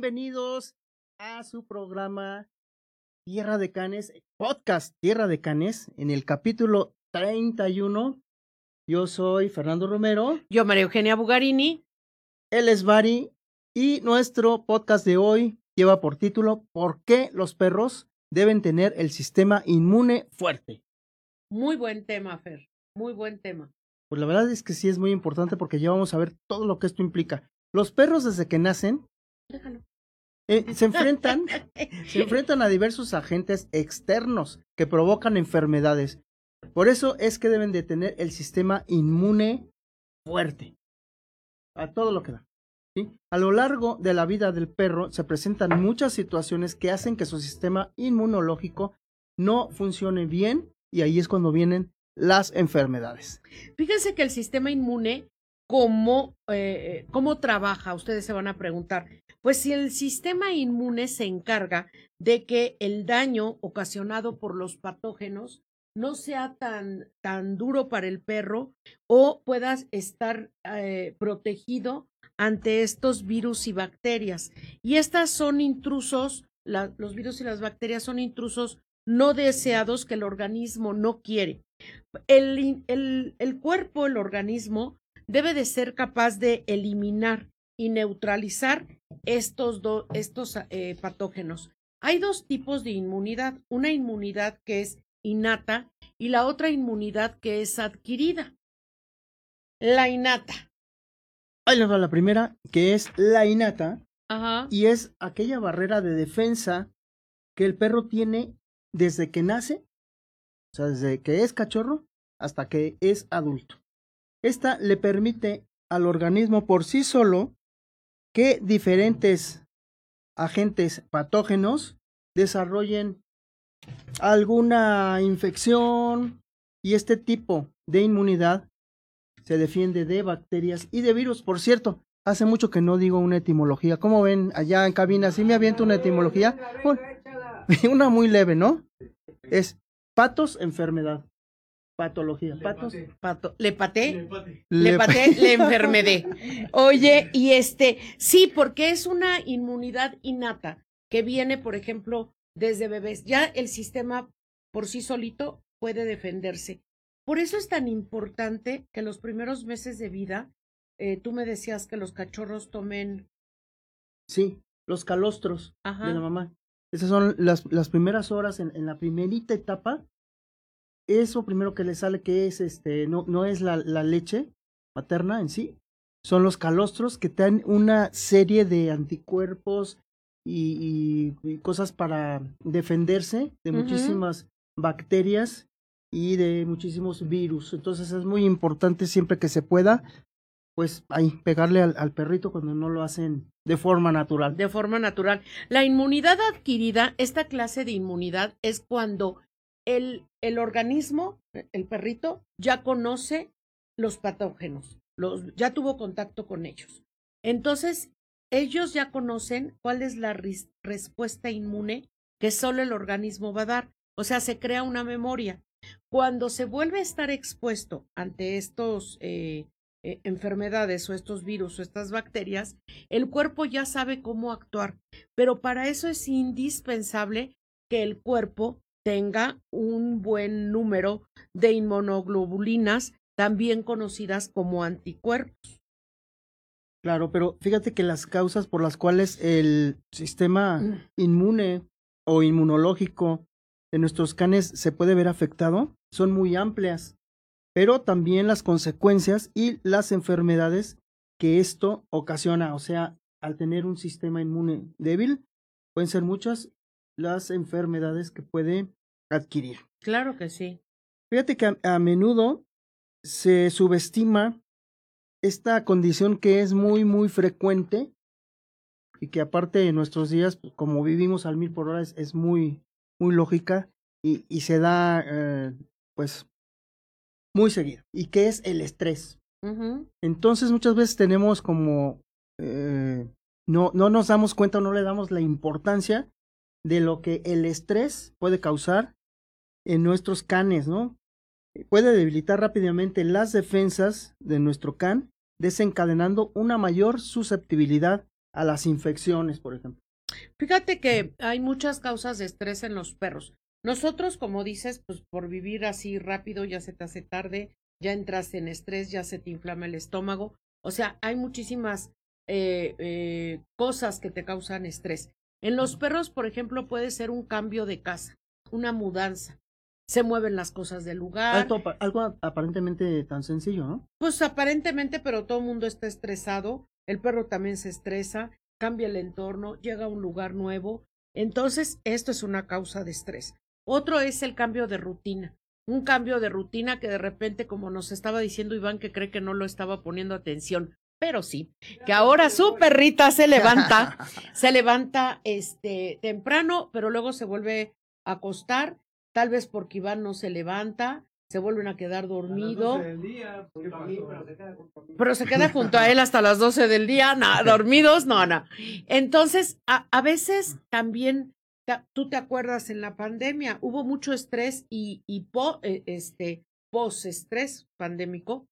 bienvenidos a su programa Tierra de Canes, podcast Tierra de Canes, en el capítulo 31. Yo soy Fernando Romero. Yo, María Eugenia Bugarini. Él es Bari. Y nuestro podcast de hoy lleva por título ¿Por qué los perros deben tener el sistema inmune fuerte? Muy buen tema, Fer. Muy buen tema. Pues la verdad es que sí es muy importante porque ya vamos a ver todo lo que esto implica. Los perros desde que nacen eh, se enfrentan, se enfrentan a diversos agentes externos que provocan enfermedades. Por eso es que deben de tener el sistema inmune fuerte. A todo lo que da. ¿sí? A lo largo de la vida del perro se presentan muchas situaciones que hacen que su sistema inmunológico no funcione bien y ahí es cuando vienen las enfermedades. Fíjense que el sistema inmune, ¿cómo, eh, ¿cómo trabaja? Ustedes se van a preguntar. Pues si el sistema inmune se encarga de que el daño ocasionado por los patógenos no sea tan, tan duro para el perro o puedas estar eh, protegido ante estos virus y bacterias. Y estas son intrusos, los virus y las bacterias son intrusos no deseados que el organismo no quiere. El, el, el cuerpo, el organismo, debe de ser capaz de eliminar y neutralizar estos, estos eh, patógenos. Hay dos tipos de inmunidad, una inmunidad que es innata y la otra inmunidad que es adquirida. La innata. Ahí les va la primera, que es la innata. Ajá. Y es aquella barrera de defensa que el perro tiene desde que nace, o sea, desde que es cachorro hasta que es adulto. Esta le permite al organismo por sí solo que diferentes agentes patógenos desarrollen alguna infección y este tipo de inmunidad se defiende de bacterias y de virus. Por cierto, hace mucho que no digo una etimología. ¿Cómo ven allá en cabina? ¿Sí me aviento una etimología? Una muy leve, ¿no? Es patos, enfermedad. Patología. Patos. Pato. Le paté. Le paté, le enfermedé. Oye, y este, sí, porque es una inmunidad innata que viene, por ejemplo, desde bebés. Ya el sistema por sí solito puede defenderse. Por eso es tan importante que los primeros meses de vida, eh, tú me decías que los cachorros tomen. Sí, los calostros de la mamá. Esas son las, las primeras horas en, en, la primerita etapa. Eso primero que le sale que es este, no, no es la, la leche materna en sí, son los calostros que dan una serie de anticuerpos y, y, cosas para defenderse de muchísimas bacterias y de muchísimos virus. Entonces es muy importante siempre que se pueda, pues ahí pegarle al, al, perrito cuando no lo hacen de forma natural. De forma natural. La inmunidad adquirida, esta clase de inmunidad es cuando el, organismo, el perrito, ya conoce los patógenos, ya tuvo contacto con ellos. Entonces, ellos ya conocen cuál es la res respuesta inmune que solo el organismo va a dar. O sea, se crea una memoria. Cuando se vuelve a estar expuesto ante estos eh, eh, enfermedades o estos virus o estas bacterias, el cuerpo ya sabe cómo actuar. Pero para eso es indispensable que el cuerpo tenga un buen número de inmunoglobulinas, también conocidas como anticuerpos. Claro, pero fíjate que las causas por las cuales el sistema inmune o inmunológico de nuestros canes se puede ver afectado son muy amplias, pero también las consecuencias y las enfermedades que esto ocasiona. O sea, al tener un sistema inmune débil, pueden ser muchas las enfermedades que puede adquirir. Claro que sí. Fíjate que a, a menudo se subestima esta condición que es muy, muy frecuente y que aparte en nuestros días, como vivimos al mil por hora, es, es muy, muy lógica y, y se da, eh, pues, muy seguido, y que es el estrés. Uh -huh. Entonces muchas veces tenemos como, eh, no, no nos damos cuenta o no le damos la importancia de lo que el estrés puede causar en nuestros canes, ¿no? Puede debilitar rápidamente las defensas de nuestro can, desencadenando una mayor susceptibilidad a las infecciones, por ejemplo. Fíjate que hay muchas causas de estrés en los perros. Nosotros, como dices, pues por vivir así rápido ya se te hace tarde, ya entras en estrés, ya se te inflama el estómago. O sea, hay muchísimas eh, eh, cosas que te causan estrés. En los perros, por ejemplo, puede ser un cambio de casa, una mudanza. Se mueven las cosas del lugar. algo aparentemente tan sencillo, ¿no? Pues aparentemente, pero todo el mundo está estresado. El perro también se estresa, cambia el entorno, llega a un lugar nuevo. Entonces, esto es una causa de estrés. Otro es el cambio de rutina. Un cambio de rutina que de repente, como nos estaba diciendo Iván, que cree que no lo estaba poniendo atención, pero sí, que ahora su perrita se levanta, se levanta este temprano, pero luego se vuelve a acostar, tal vez porque Iván no se levanta, se vuelven a quedar dormido. pero, se queda junto a él hasta las 12 del día, no, dormidos, no, no. Entonces, a, a veces también, tú te acuerdas en la pandemia, hubo mucho estrés y, y po, eh, este, post-estrés pandémico,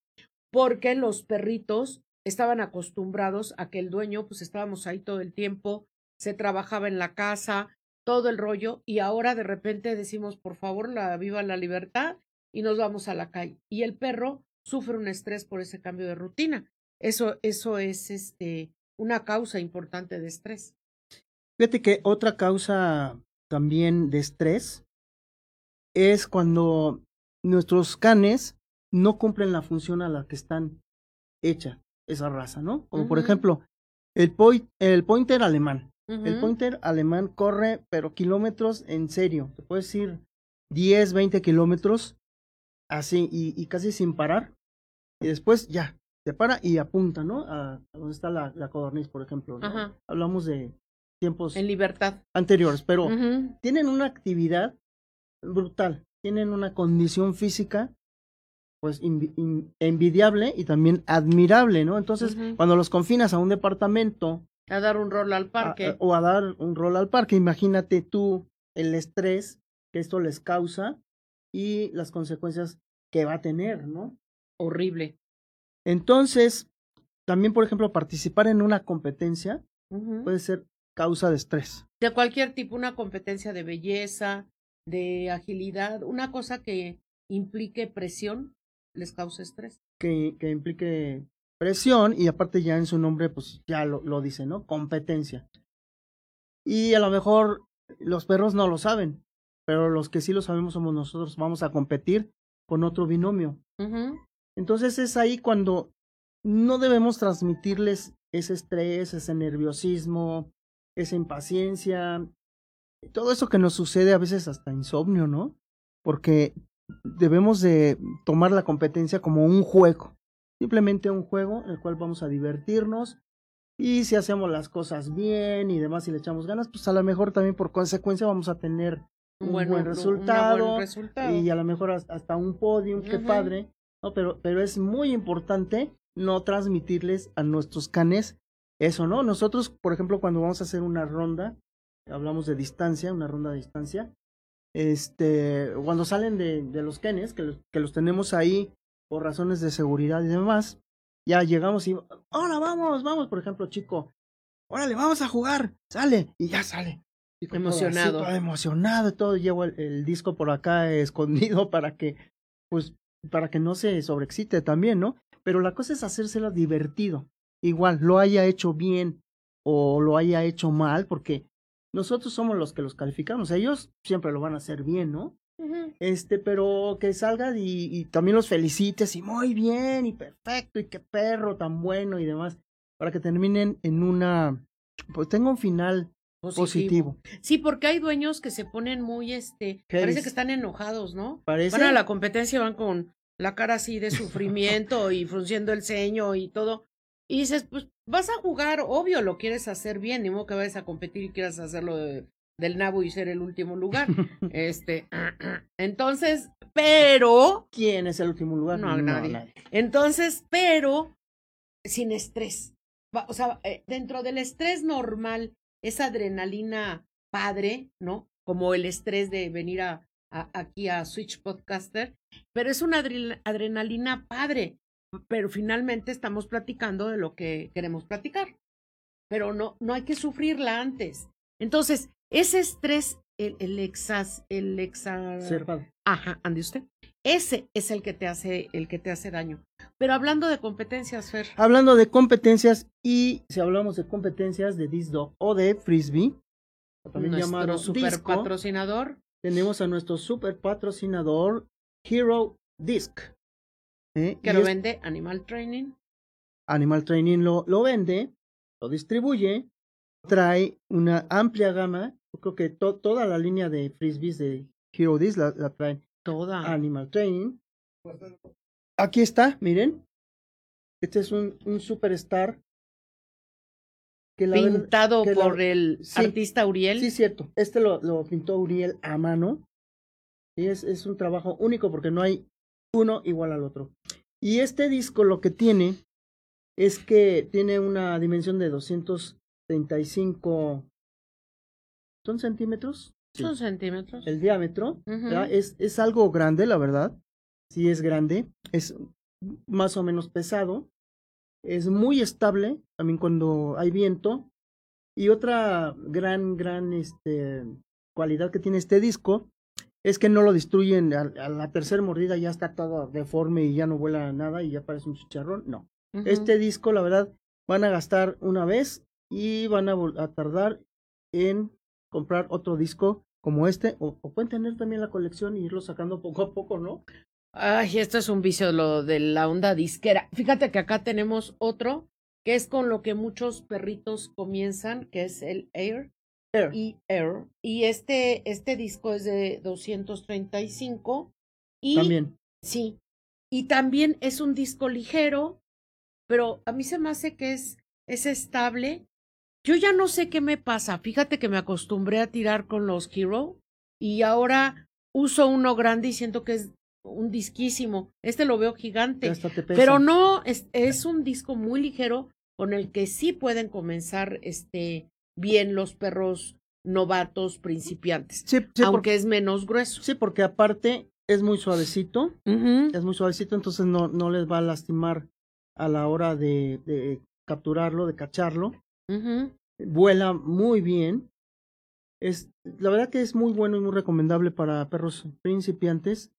porque los perritos estaban acostumbrados a que el dueño, pues estábamos ahí todo el tiempo, se trabajaba en la casa, todo el rollo, y ahora de repente decimos, por favor, la viva la libertad, y nos vamos a la calle. Y el perro sufre un estrés por ese cambio de rutina. Eso, eso es este, una causa importante de estrés. Fíjate que otra causa también de estrés es cuando nuestros canes no cumplen la función a la que están hechas esa raza, ¿no? Como por ejemplo, el, el pointer alemán. El pointer alemán corre, pero kilómetros en serio. Te puedes ir 10, 20 kilómetros así y, casi sin parar. Y después ya, se para y apunta, ¿no? A, donde está la, la, codorniz, por ejemplo. Hablamos de tiempos. En libertad. Anteriores, pero tienen una actividad brutal. Tienen una condición física pues envidiable y también admirable, ¿no? Entonces, cuando los confinas a un departamento a dar un rol al parque o a dar un rol al parque, imagínate tú el estrés que esto les causa y las consecuencias que va a tener, ¿no? Horrible. Entonces, también, por ejemplo, participar en una competencia puede ser causa de estrés. De cualquier tipo, una competencia de belleza, de agilidad, una cosa que implique presión, les causa estrés. Que, que implique presión y aparte ya en su nombre pues ya lo, lo dice, ¿no? Competencia. Y a lo mejor los perros no lo saben, pero los que sí lo sabemos somos nosotros, vamos a competir con otro binomio. Entonces es ahí cuando no debemos transmitirles ese estrés, ese nerviosismo, esa impaciencia, todo eso que nos sucede a veces hasta insomnio, ¿no? Porque debemos de tomar la competencia como un juego, simplemente un juego en el cual vamos a divertirnos y si hacemos las cosas bien y demás y le echamos ganas, pues a lo mejor también por consecuencia vamos a tener un buen, resultado, y a lo mejor hasta un podium, qué padre, ¿no? Pero, pero es muy importante no transmitirles a nuestros canes eso, ¿no? Nosotros, por ejemplo, cuando vamos a hacer una ronda, hablamos de distancia, una ronda de distancia, este, cuando salen de, de los kenes, que los, que los tenemos ahí por razones de seguridad y demás, ya llegamos y, hola, vamos, vamos, por ejemplo, chico, órale, vamos a jugar, sale, y ya sale. emocionado. Todo emocionado, todo, llevo el, el, disco por acá escondido para que, pues, para que no se sobreexcite también, ¿no? Pero la cosa es hacérsela divertido. Igual, lo haya hecho bien o lo haya hecho mal, porque nosotros somos los que los calificamos. Ellos siempre lo van a hacer bien, ¿no? Este, pero que salgan y, también los felicites y muy bien y perfecto y qué perro tan bueno y demás, para que terminen en una, pues tenga un final positivo. Sí, porque hay dueños que se ponen muy, este, parece que están enojados, ¿no? Parece. Van a la competencia, van con la cara así de sufrimiento y frunciendo el ceño y todo. Y dices, pues vas a jugar, obvio, lo quieres hacer bien, ni modo que vayas a competir y quieras hacerlo del nabo y ser el último lugar. este, entonces, pero. ¿Quién es el último lugar? No, nadie. Entonces, pero sin estrés. O sea, eh, dentro del estrés normal, esa adrenalina padre, ¿no? Como el estrés de venir a, aquí a Switch Podcaster, pero es una adrenalina padre pero finalmente estamos platicando de lo que queremos platicar. pero no, no hay que sufrirla antes. Entonces, ese estrés, el, el exas, el exa... Cerrado. Ajá, ande usted. Ese es el que te hace, el que te hace daño. Pero hablando de competencias, Fer. Hablando de competencias, y si hablamos de competencias de Disc Dog o de Frisbee, también nuestro llamado super disco, patrocinador. tenemos a nuestro super patrocinador Hero Disc. ¿Eh? que lo vende Animal Training. Animal Training lo, lo vende, lo distribuye, trae una amplia gama. Yo creo que to- toda la línea de frisbees de Hero Disc la, la trae Toda. Animal Training. Aquí está, miren. Este es un, un superstar. Que la verdad- pintado que la- por el sí, artista Uriel. Sí, cierto. Este lo, lo pintó Uriel a mano. Y es, es un trabajo único porque no hay uno igual al otro. Y este disco lo que tiene es que tiene una dimensión de 235 ¿Son centímetros? Sí. Son centímetros. El diámetro. Es, es algo grande, la verdad. Sí es grande. Es más o menos pesado. Es muy estable, también cuando hay viento. Y otra gran, gran este, cualidad que tiene este disco es que no lo destruyen a, a la tercera mordida, ya está todo deforme y ya no vuela nada y ya parece un chicharrón. No. Este disco, la verdad, van a gastar una vez y van a, tardar en comprar otro disco como este, o, o pueden tener también la colección y irlo sacando poco a poco, ¿no? Ay, esto es un vicio lo de la onda disquera. Fíjate que acá tenemos otro que es con lo que muchos perritos comienzan, que es el Air Air. y Air. Y este, este disco es de 235 y También. sí, y también es un disco ligero, pero a mí se me hace que es, es estable. Yo ya no sé qué me pasa. Fíjate que me acostumbré a tirar con los Hero y ahora uso uno grande y siento que es un disquísimo. Este lo veo gigante, pero no, es, es un disco muy ligero con el que sí pueden comenzar este bien los perros novatos principiantes, Sí, sí, aunque porque, es menos grueso. sí, porque aparte es muy suavecito, es muy suavecito, entonces no, no les va a lastimar a la hora de, de capturarlo, de cacharlo. Vuela muy bien. Es, la verdad que es muy bueno y muy recomendable para perros principiantes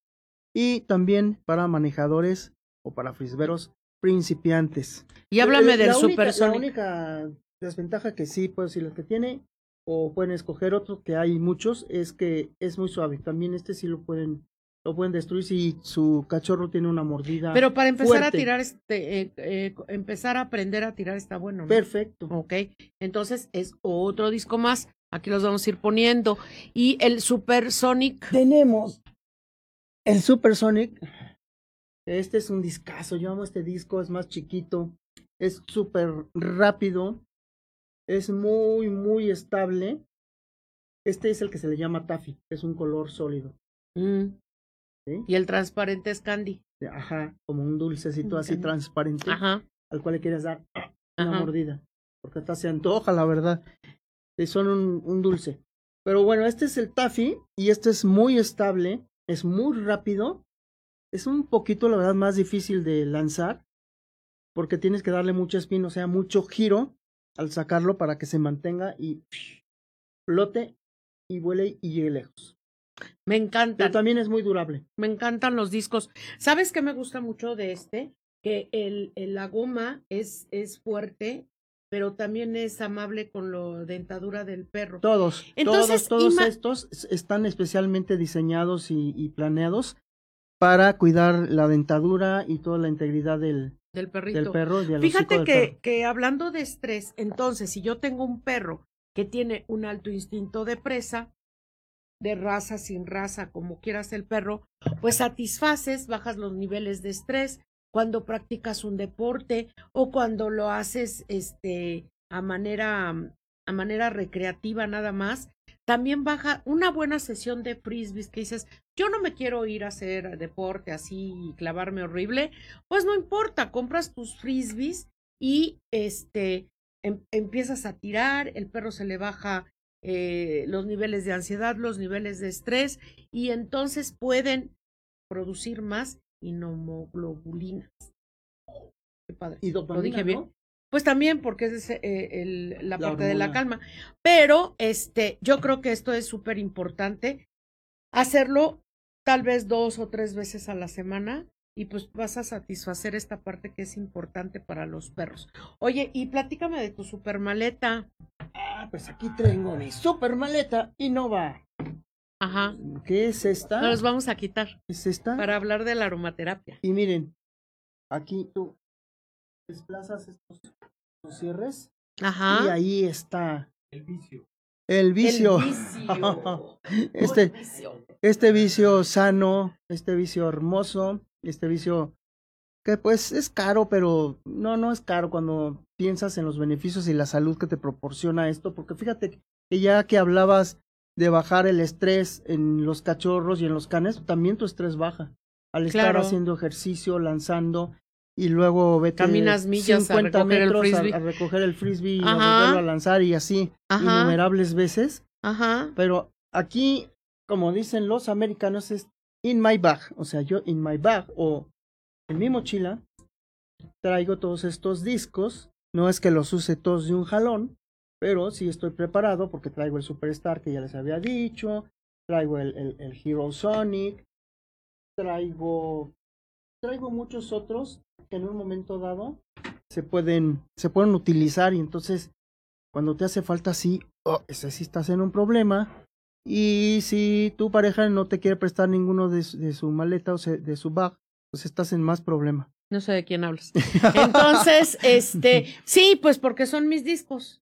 y también para manejadores o para frisberos principiantes. Y háblame Eh, del la única- Supersonic. La única desventaja que sí puedo decir que tiene, o pueden escoger otro, que hay muchos, es que es muy suave. También este sí lo pueden, lo pueden destruir si su cachorro tiene una mordida. Pero para empezar a tirar, este, eh, eh, empezar a aprender a tirar está bueno, ¿no? Perfecto. Ok, entonces es otro disco más. Aquí los vamos a ir poniendo. Y el Supersonic. Tenemos el Supersonic. Este es un discazo. Yo amo este disco. Es más chiquito. Es súper rápido. Es muy, muy estable. Este es el que se le llama Taffy. Es un color sólido. Mm, ¿sí? Y el transparente es Candy. Ajá, como un dulcecito así Ok. transparente Ajá. al cual le quieres dar una Ajá. mordida. Porque hasta se antoja, la verdad. Y son un, un dulce. Pero bueno, este es el Taffy y este es muy estable, es muy rápido. Es un poquito, la verdad, más difícil de lanzar porque tienes que darle mucho spin, o sea, mucho giro al sacarlo para que se mantenga y flote y vuele y llegue lejos. Me Pero encantan. también es muy durable. Me encantan los discos. ¿Sabes qué me gusta mucho de este? Que el, el- la goma es, es fuerte, pero también es amable con la dentadura del perro. Todos, Entonces, todos, todos estos están especialmente diseñados y, y planeados para cuidar la dentadura y toda la integridad del, Del perrito. del perro. y del hocico Fíjate que, perro. que hablando de estrés, entonces, si yo tengo un perro que tiene un alto instinto de presa, de raza, sin raza, como quieras el perro, pues satisfaces, bajas los niveles de estrés cuando practicas un deporte o cuando lo haces este a manera a manera recreativa nada más. También baja una buena sesión de frisbees que dices, yo no me quiero ir a hacer deporte así y clavarme horrible, pues no importa, compras tus frisbees y este em- empiezas a tirar, el perro se le baja eh, los niveles de ansiedad, los niveles de estrés y entonces pueden producir más inmunoglobulinas. Qué padre. Y ¿Lo dije bien? ¿no? Pues también porque es eh, la, parte de la calma. Pero este, yo creo que esto es súper importante. Hacerlo tal vez dos o tres veces a la semana y pues vas a satisfacer esta parte que es importante para los perros. Oye, y platícame de tu super maleta. Ah, pues aquí tengo mi super maleta Innova. Ajá. ¿Qué es esta? Nos vamos a quitar. ¿Es esta? Para hablar de la aromaterapia. Y miren, aquí tú desplazas estos, cierres. Ajá. Y ahí está. El vicio. El vicio. este, este vicio sano, este vicio hermoso, este vicio que pues es caro, pero no, no es caro cuando piensas en los beneficios y la salud que te proporciona esto, porque fíjate que ya que hablabas de bajar el estrés en los cachorros y en los canes, también tu estrés baja. Al estar haciendo ejercicio, lanzando, y luego vete Caminas millas 50 metros a, recoger el frisbee y a volverlo a lanzar y así innumerables veces. Ajá. Pero aquí, como dicen los americanos, es in my bag. O sea, yo in my bag o en mi mochila traigo todos estos discos. No es que los use todos de un jalón, pero sí estoy preparado porque traigo el Superstar que ya les había dicho, traigo el, el, el Hero Sonic, traigo, traigo muchos otros que en un momento dado se pueden, se pueden utilizar y entonces cuando te hace falta sí, oh, ese sí estás en un problema. Y si tu pareja no te quiere prestar ninguno de, de su maleta o de su bag, pues estás en más problema. No sé de quién hablas. Entonces, este, sí, pues porque son mis discos.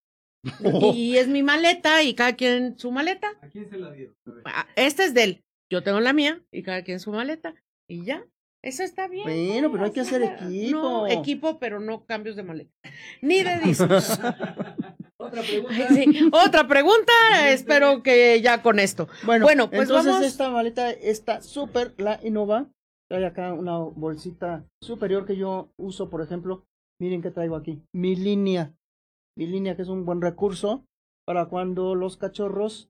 Y es mi maleta y cada quien su maleta. ¿A quién se la dio? Ah, esta es de él. Yo tengo la mía y cada quien su maleta. Y ya. Eso está bien. Bueno, pero hay que hacer equipo. No, equipo, pero no cambios de maleta. Ni de discos. Otra pregunta. Otra pregunta. Espero que ya con esto. Bueno, bueno pues entonces esta maleta está súper, la Innova. Trae acá una bolsita superior que yo uso, por ejemplo. Miren qué traigo aquí. Mi línea. Mi línea que es un buen recurso para cuando los cachorros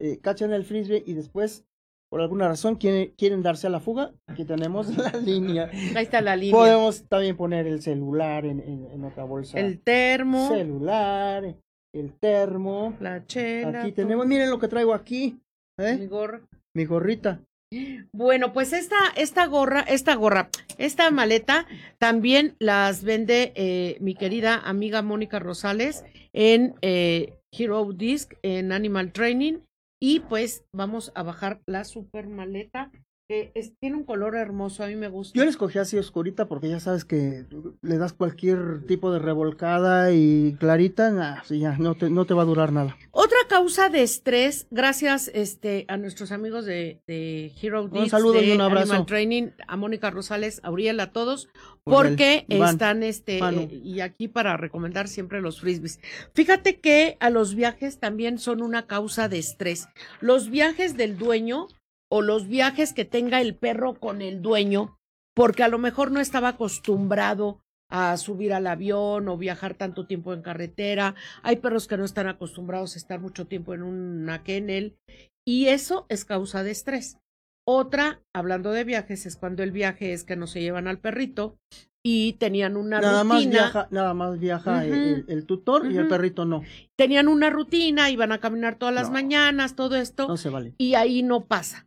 eh, cachan el frisbee y después por alguna razón quieren, quieren darse a la fuga, aquí tenemos la línea. Ahí está la línea. Podemos también poner el celular en, en, otra bolsa. El termo. Celular, el termo. La chela. Aquí tenemos, miren lo que traigo aquí. ¿eh? Mi gorra. Mi gorrita. Bueno, pues esta, esta gorra, esta gorra, esta maleta también las vende eh, mi querida amiga Mónica Rosales en eh, Hero Disc, en Animal Training y pues vamos a bajar la super maleta. Que tiene un color hermoso, a mí me gusta. Yo la escogí así oscurita porque ya sabes que le das cualquier tipo de revolcada y clarita, nah, ya no te, no te va a durar nada. Otra causa de estrés, gracias este, a nuestros amigos de, de Hero Un saludo y un abrazo. Animal Training, a Mónica Rosales, a Uriel, a todos, porque están este eh, y aquí para recomendar siempre los frisbees. Fíjate que a los viajes también son una causa de estrés. Los viajes del dueño o los viajes que tenga el perro con el dueño, porque a lo mejor no estaba acostumbrado a subir al avión o viajar tanto tiempo en carretera. Hay perros que no están acostumbrados a estar mucho tiempo en una kennel y eso es causa de estrés. Otra, hablando de viajes, es cuando el viaje es que no se llevan al perrito y tenían una nada rutina. Más viaja, nada más viaja el, tutor y el perrito no. Tenían una rutina, iban a caminar todas las mañanas, todo esto. No se vale. Y ahí no pasa.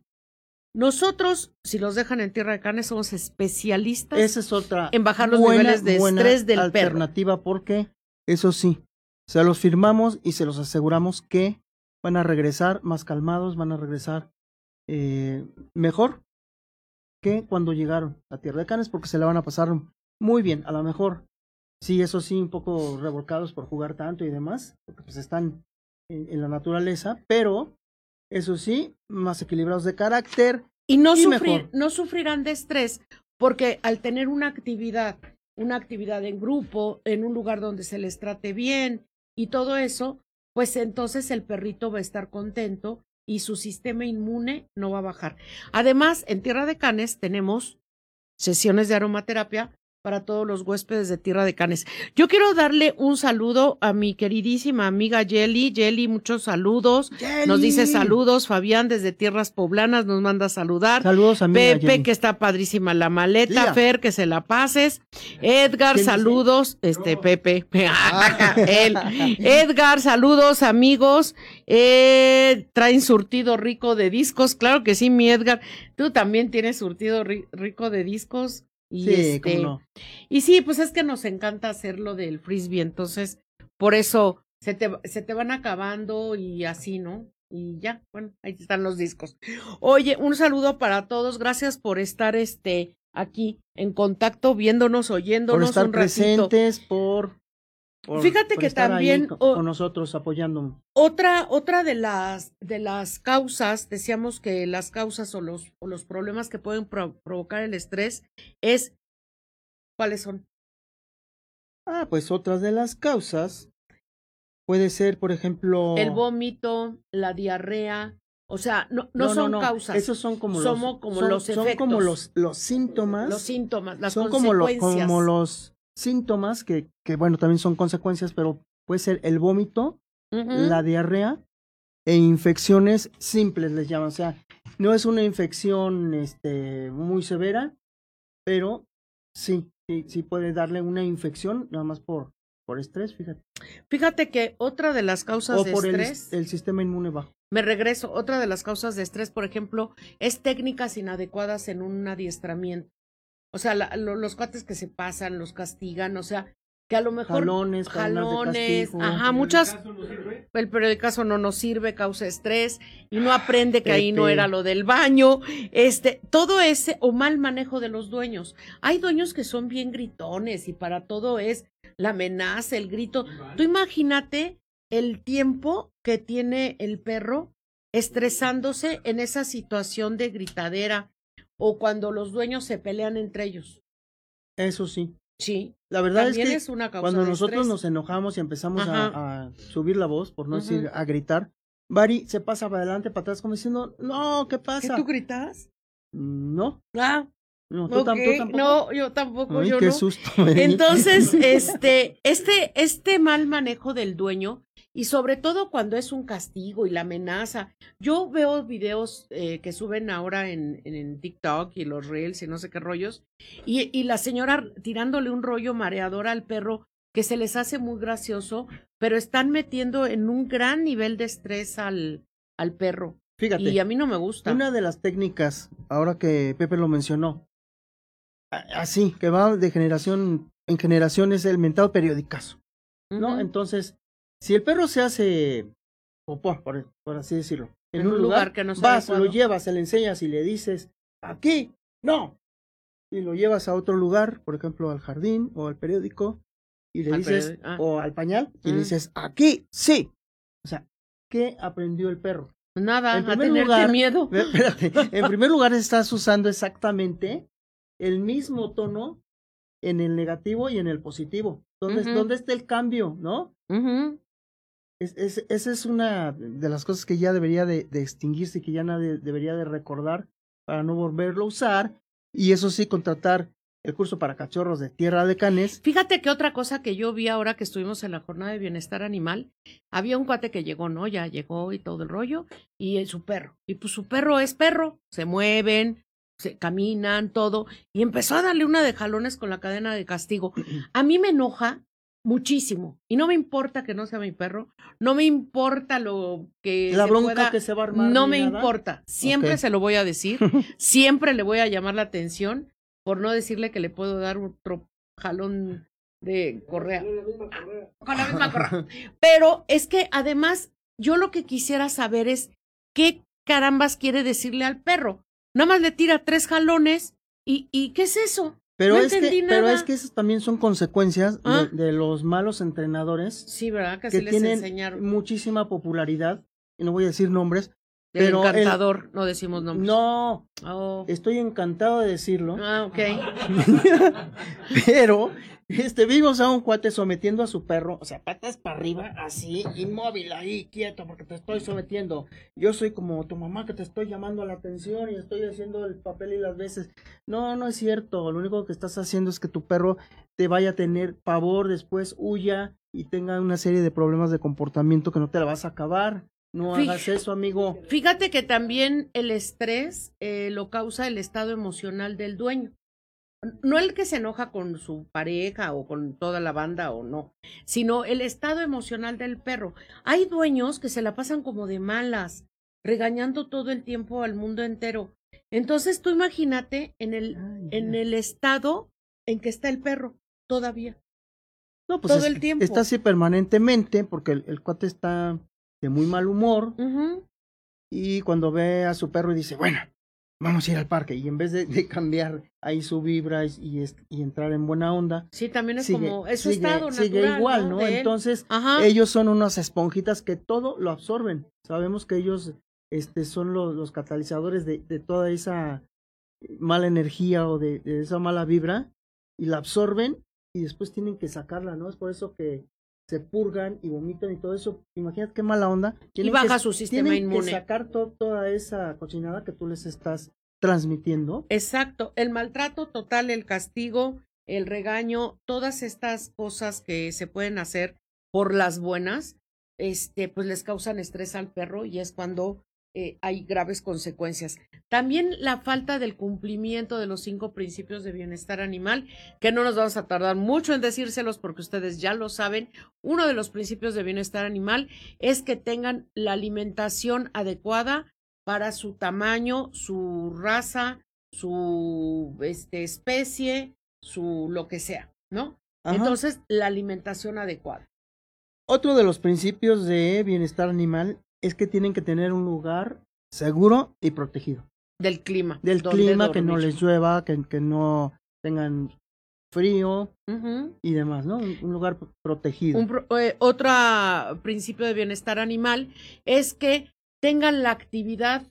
Nosotros, si los dejan en tierra de carne, somos especialistas Esa es otra en bajar los niveles de estrés del alternativa porque, eso sí, se los firmamos y se los aseguramos que van a regresar más calmados, van a regresar eh, mejor que cuando llegaron a Tierra de Canes porque se la van a pasar muy bien. A lo mejor, sí, eso sí, un poco revolcados por jugar tanto y demás, porque pues están en, la naturaleza, pero eso sí, más equilibrados de carácter. Y no, sufrir, no sufrirán de estrés porque al tener una actividad, una actividad en grupo, en un lugar donde se les trate bien y todo eso, pues entonces el perrito va a estar contento y su sistema inmune no va a bajar. Además, en Tierra de Canes tenemos sesiones de aromaterapia para todos los huéspedes de Tierra de Canes. Yo quiero darle un saludo a mi queridísima amiga Jelly. Jelly, muchos saludos. Nos dice saludos. Fabián desde Tierras Poblanas nos manda a saludar. Saludos a Pepe, que está padrísima la maleta. Fer, que se la pases. Edgar, saludos. Este, Pepe. Ah. Él. Edgar, saludos, amigos. Eh, traen surtido rico de discos. Claro que sí, mi Edgar. Tú también tienes surtido rico de discos. Y sí, este, no. Y sí, pues es que nos encanta hacer lo del frisbee, entonces por eso se te, se te van acabando y así, ¿no? Y ya, bueno, ahí están los discos. Oye, un saludo para todos, gracias por estar este aquí en contacto, viéndonos, oyéndonos por estar un presentes, por Fíjate que también con, nosotros apoyándonos. Otra, otra de las de las causas, decíamos que las causas o los, o los problemas que pueden provocar el estrés es ¿cuáles son? Ah, pues otras de las causas puede ser, por ejemplo, el vómito, la diarrea, o sea, no, no, son causas. Esos son como los, como los efectos. Son como los, los síntomas. Los síntomas, las son consecuencias. Como, como los síntomas que, que, bueno, también son consecuencias, pero puede ser el vómito, la diarrea e infecciones simples, les llaman. O sea, no es una infección este, muy severa, pero sí, sí, sí puede darle una infección, nada más por, por estrés, fíjate. Fíjate que otra de las causas o de por estrés. El, el, sistema inmune bajo. Me regreso. Otra de las causas de estrés, por ejemplo, es técnicas inadecuadas en un adiestramiento. O sea, la, los cuates que se pasan, los castigan, o sea, que a lo mejor jalones, jalones, ajá, muchas el periódico no nos sirve, causa estrés y no aprende que ahí no era lo del baño, este, todo ese o mal manejo de los dueños. Hay dueños que son bien gritones y para todo es la amenaza, el grito. Tú imagínate el tiempo que tiene el perro estresándose en esa situación de gritadera, o cuando los dueños se pelean entre ellos. Eso sí. Sí. La verdad es que es una cuando nosotros nos enojamos y empezamos a, subir la voz, por no decir a gritar, Bari se pasa para adelante, para atrás, como diciendo, no, ¿qué pasa? ¿Que tú gritas? No. Ah. No, ¿tú, tampoco? No, yo tampoco, Ay, yo qué no. susto. Entonces, este, este, este mal manejo del dueño y sobre todo cuando es un castigo y la amenaza. Yo veo videos eh, que suben ahora en, en, TikTok y los reels y no sé qué rollos, y, y la señora tirándole un rollo mareador al perro que se les hace muy gracioso, pero están metiendo en un gran nivel de estrés al, al perro. Fíjate. Y a mí no me gusta. Una de las técnicas, ahora que Pepe lo mencionó, así, que va de generación en generación, es el mentado periodicazo. ¿No? Entonces, si el perro se hace popó, por, por así decirlo, en, un, lugar, que no vas, lo llevas, se le enseñas y le dices, aquí, no. Y lo llevas a otro lugar, por ejemplo, al jardín o al periódico, y le dices, ah. o al pañal, y le mm. dices, aquí, sí. O sea, ¿qué aprendió el perro? Nada, en primer lugar, miedo. Espérate, en primer lugar estás usando exactamente el mismo tono en el negativo y en el positivo. ¿Dónde, ¿dónde está el cambio, no? Es, esa es una de las cosas que ya debería de, extinguirse y que ya nadie debería de recordar para no volverlo a usar. Y eso sí, contratar el curso para cachorros de Tierra de Canes. Fíjate que otra cosa que yo vi ahora que estuvimos en la jornada de bienestar animal, había un cuate que llegó, ¿no? Ya llegó y todo el rollo, y su perro. Y pues su perro es perro, se mueven, se caminan, todo, y empezó a darle una de jalones con la cadena de castigo. A mí me enoja muchísimo. Y no me importa que no sea mi perro, no me importa lo que... La bronca que se va a armar. No me importa, siempre se lo voy a decir, siempre le voy a llamar la atención por no decirle que le puedo dar otro jalón de correa. Con la misma correa. Pero es que además yo lo que quisiera saber es qué carambas quiere decirle al perro. Nada más le tira tres jalones y, y ¿qué es eso? Pero, es que, pero es que esas también son consecuencias ¿Ah? de, los malos entrenadores sí, ¿verdad? Que, les tienen enseñaron. muchísima popularidad, y no voy a decir nombres, Pero el- encantador, no decimos nombres. No, Oh. estoy encantado de decirlo. Ah, ok. Pero, este, vimos a un cuate sometiendo a su perro, o sea, patas para arriba, así, inmóvil, ahí, quieto, porque te estoy sometiendo. Yo soy como tu mamá que te estoy llamando la atención y estoy haciendo el papel y las veces. No, no es cierto. Lo único que estás haciendo es que tu perro te vaya a tener pavor, después huya y tenga una serie de problemas de comportamiento que no te la vas a acabar. No hagas eso, amigo. Fíjate que también el estrés eh, lo causa el estado emocional del dueño. No el que se enoja con su pareja o con toda la banda o no, sino el estado emocional del perro. Hay dueños que se la pasan como de malas, regañando todo el tiempo al mundo entero. Entonces tú imagínate en el, Ay, en el estado en que está el perro todavía. No, pues todo es- el tiempo. Está así permanentemente porque el, el cuate está de muy mal humor y cuando ve a su perro y dice, bueno, vamos a ir al parque y en vez de, de cambiar ahí su vibra y, y es- y entrar en buena onda, Sí, también es sigue, como, es su sigue- estado sigue natural. igual, ¿no? Entonces, Ajá. ellos son unas esponjitas que todo lo absorben. Sabemos que ellos este, son los, los catalizadores de, de toda esa mala energía o de, de esa mala vibra y la absorben y después tienen que sacarla, ¿no? Es por eso que se purgan y vomitan y todo eso. Imagínate qué mala onda. Y baja que- su sistema tienen inmune. que sacar to- toda esa cochinada que tú les estás transmitiendo. Exacto, el maltrato total, el castigo, el regaño, todas estas cosas que se pueden hacer por las buenas, este, pues les causan estrés al perro y es cuando eh, hay graves consecuencias. También la falta del cumplimiento de los cinco principios de bienestar animal, que no nos vamos a tardar mucho en decírselos porque ustedes ya lo saben. Uno de los principios de bienestar animal es que tengan la alimentación adecuada para su tamaño, su raza, su este, especie, su lo que sea, ¿no? Ajá. Entonces, la alimentación adecuada. Otro de los principios de bienestar animal es que tienen que tener un lugar seguro y protegido. Del clima. Del clima, que no les llueva, que, que no tengan frío y demás, ¿no? Un, un lugar protegido. Un pro- eh, otro principio de bienestar animal es que tengan la actividad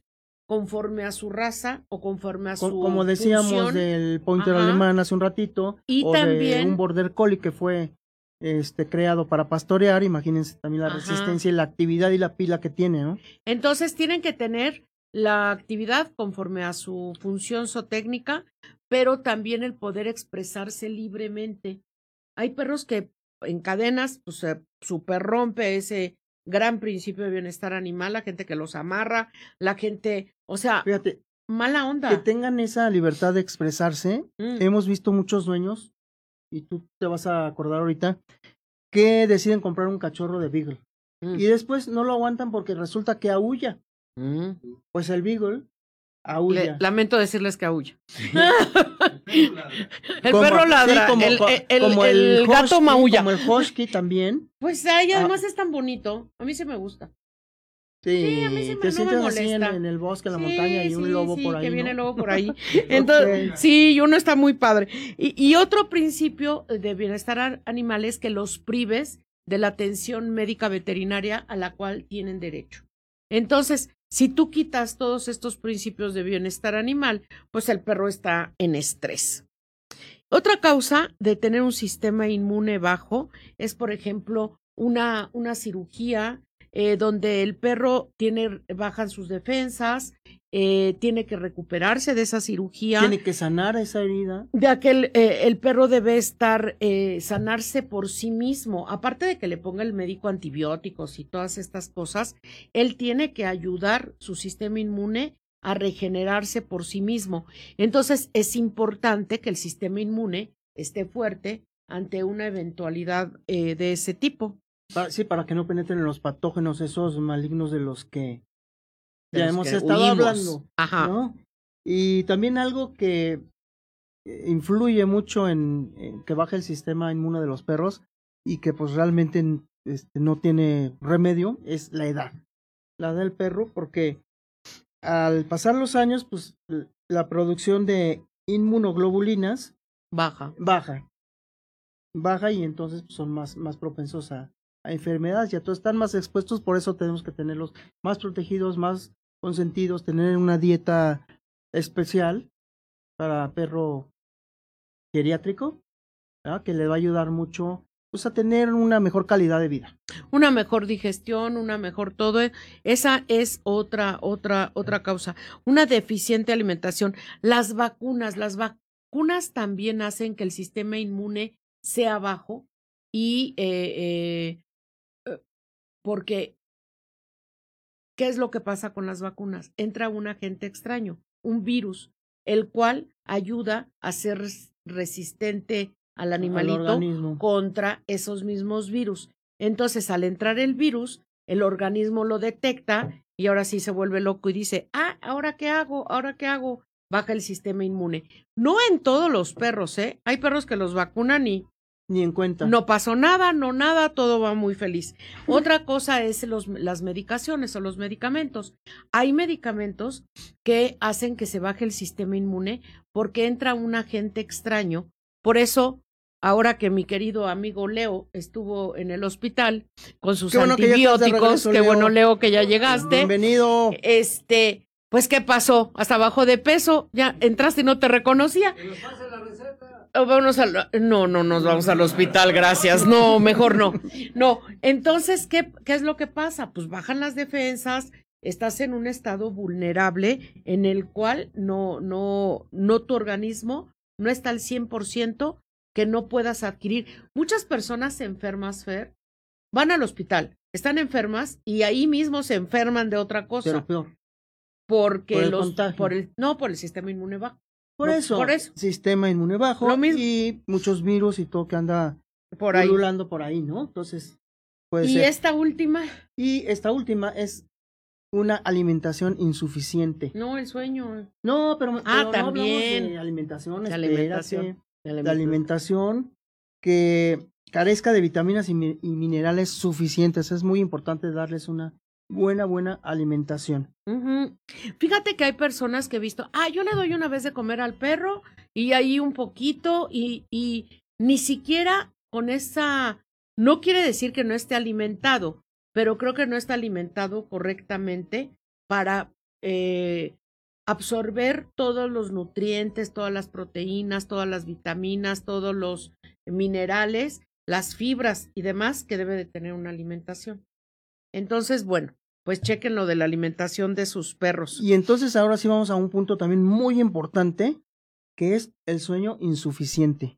conforme a su raza o conforme a Co- su como decíamos función. del pointer Ajá. alemán hace un ratito, Y o de también- un border collie que fue este creado para pastorear, imagínense también la Ajá. resistencia y la actividad y la pila que tiene, ¿no? Entonces tienen que tener la actividad conforme a su función zootécnica, pero también el poder expresarse libremente. Hay perros que en cadenas, pues se super rompe ese gran principio de bienestar animal, la gente que los amarra, la gente, o sea, Fíjate, mala que onda. tengan esa libertad de expresarse. Mm. Hemos visto muchos dueños, y tú te vas a acordar ahorita, que deciden comprar un cachorro de Beagle. Mm. Y después no lo aguantan porque resulta que aúlla. Mm. Pues el Beagle Le- aúlla. lamento decirles que aúlla. El Como- perro sí, ladra, como- el, co- el- como el gato husky, maulla. Como el husky también. Pues ahí Ah. además es tan bonito. A mí sí me gusta. Sí, a mí te no me sientes así en, molesta. en el bosque, en la Sí, montaña y un sí, lobo por ahí. que viene lobo por ahí. Entonces, sí, y uno está muy padre. Y, y otro principio de bienestar animal es que los prives de la atención médica veterinaria a la cual tienen derecho. Entonces, si tú quitas todos estos principios de bienestar animal, pues el perro está en estrés. Otra causa de tener un sistema inmune bajo es, por ejemplo, una, una cirugía eh, donde el perro tiene, bajan sus defensas, eh, tiene que recuperarse de esa cirugía. Tiene que sanar esa herida. De aquel, eh, el perro debe estar, eh, sanarse por sí mismo. Aparte de que le ponga el médico antibióticos y todas estas cosas, él tiene que ayudar su sistema inmune a regenerarse por sí mismo. Entonces, es importante que el sistema inmune esté fuerte ante una eventualidad eh, de ese tipo. Sí, para que no penetren los patógenos esos malignos de los que de ya los hemos que estado huimos. hablando. Ajá. ¿no? Y también algo que eh, influye mucho en, en que baja el sistema inmune de los perros y que pues realmente este, no tiene remedio es la edad. La edad del perro porque al pasar los años pues la producción de inmunoglobulinas Baja. baja. Baja y entonces pues, son más, más propensos a, a enfermedades y a todos están más expuestos, por eso tenemos que tenerlos más protegidos, más consentidos, tener una dieta especial para perro geriátrico, que le va a ayudar mucho pues, a tener una mejor calidad de vida. Una mejor digestión, una mejor todo. e- Esa es otra, otra, otra causa. Una deficiente alimentación. Las vacunas, las vacunas también hacen que el sistema inmune sea bajo y eh, eh, eh, porque ¿qué es lo que pasa con las vacunas? Entra un agente extraño, un virus, el cual ayuda a ser res- resistente al al animalito contra esos mismos virus. Entonces, al entrar el virus, el organismo lo detecta y ahora sí se vuelve loco y dice, ah, ¿ahora qué hago? ¿Ahora qué hago? Baja el sistema inmune. No en todos los perros, ¿eh? Hay perros que los vacunan y Ni en cuenta. no pasó nada, no nada, todo va muy feliz. Otra cosa es los, las medicaciones o los medicamentos. Hay medicamentos que hacen que se baje el sistema inmune porque entra un agente extraño. Por eso, ahora que mi querido amigo Leo estuvo en el hospital con sus Qué bueno que antibióticos, regreso, qué Leo. bueno Leo que ya llegaste. Bienvenido. Este, pues ¿qué pasó? Hasta bajó de peso, ya entraste y no te reconocía. Vámonos al... No, no nos vamos al hospital, gracias. No, mejor no. No, entonces, ¿qué, ¿qué es lo que pasa? Pues bajan las defensas, estás en un estado vulnerable en el cual no, no, no tu organismo no está al 100% que no puedas adquirir. Muchas personas enfermas, Fer, van al hospital, están enfermas y ahí mismo se enferman de otra cosa. Pero peor. porque por el los... contagio. Por el, no, por el sistema inmune bajo. Por No, eso, por eso. sistema inmune bajo Lo mismo. y muchos virus y todo que anda Por ahí. pululando por ahí, ¿no? Entonces, puede Y ser. esta última, Y esta última es una alimentación insuficiente. no, el sueño. No, pero, Ah, pero no también. de alimentación, De alimentación. de alimentación que carezca de vitaminas y, mi- y minerales suficientes. Es muy importante darles una buena, buena alimentación. Fíjate que hay personas que he visto, ah, yo le doy una vez de comer al perro y ahí un poquito y, y ni siquiera con esa, no quiere decir que no esté alimentado, pero creo que no está alimentado correctamente para eh, absorber todos los nutrientes, todas las proteínas, todas las vitaminas, todos los minerales, las fibras y demás que debe de tener una alimentación. Entonces, bueno, pues chequen lo de la alimentación de sus perros. Y entonces ahora sí vamos a un punto también muy importante, que es el sueño insuficiente.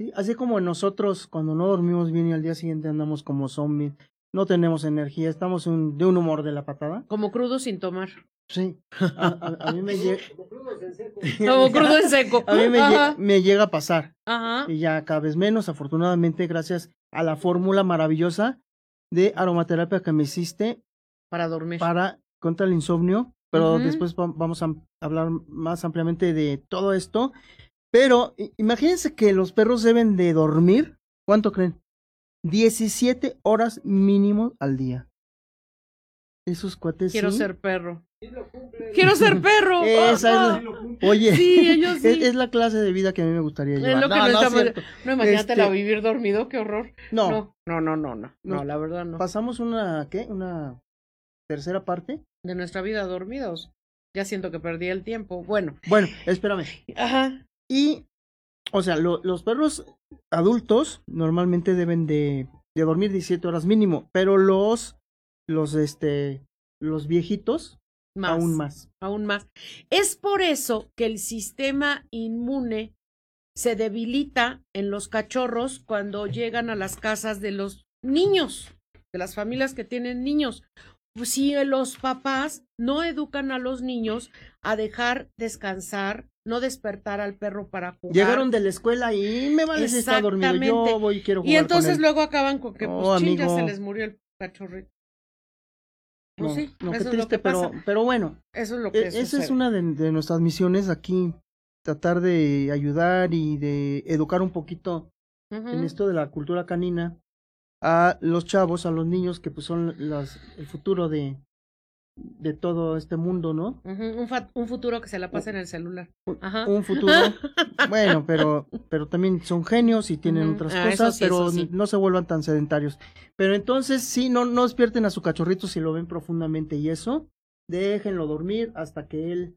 ¿Sí? Así como nosotros cuando no dormimos bien y al día siguiente andamos como zombies, no tenemos energía, estamos un- de un humor de la patada. Como crudo sin tomar. Sí. A, a- a mí me llega... Como crudos en seco. Como crudo en seco. A mí me, Ajá, lle- me llega a pasar. ajá. Y ya cada vez menos, afortunadamente, gracias a la fórmula maravillosa de aromaterapia que me hiciste Para dormir. para contra el insomnio, pero después va- vamos a hablar más ampliamente de todo esto. Pero imagínense que los perros deben de dormir, ¿cuánto creen? 17 horas mínimo al día. Esos cuates Quiero sí. ser perro. Quiero ser perro. Esa es Ajá. la- cumple. Oye, Sí, ellos sí. es, es la clase de vida que a mí me gustaría Es llevar. lo que no, es. No, imagínatela Este- vivir dormido, qué horror. No, No, no, no, no, no. La verdad no. pasamos una, ¿qué? Una tercera parte. De nuestra vida dormidos. Ya siento que perdí el tiempo. Bueno. Bueno, espérame. Ajá. Y, o sea, lo- los perros adultos normalmente deben de, de dormir 17 horas mínimo, pero los, los, este, los viejitos Más. aún más. aún más. Es por eso que el sistema inmune se debilita en los cachorros cuando llegan a las casas de los niños, de las familias que tienen niños. Pues si los papás no educan a los niños a dejar descansar, no despertar al perro para jugar. Llegaron de la escuela y me vale si está dormido. Yo voy y quiero jugar y entonces con él. luego acaban con que pues chin, ya se les murió el cachorrito. Pues No, sí, no, qué es lo triste, que pero, pasa. pero bueno, Eso es lo e- que esa es una de, de nuestras misiones aquí, tratar de ayudar y de educar un poquito en esto de la cultura canina a los chavos, a los niños que pues son las, el futuro de, de todo este mundo, ¿no? Un, fa- un futuro que se la pasa en el celular. Ajá. Un futuro, bueno, pero, pero también son genios y tienen otras Ah, cosas, sí, pero sí. no se vuelvan tan sedentarios. Pero entonces sí, no, no despierten a su cachorrito si lo ven profundamente y eso déjenlo dormir hasta que él,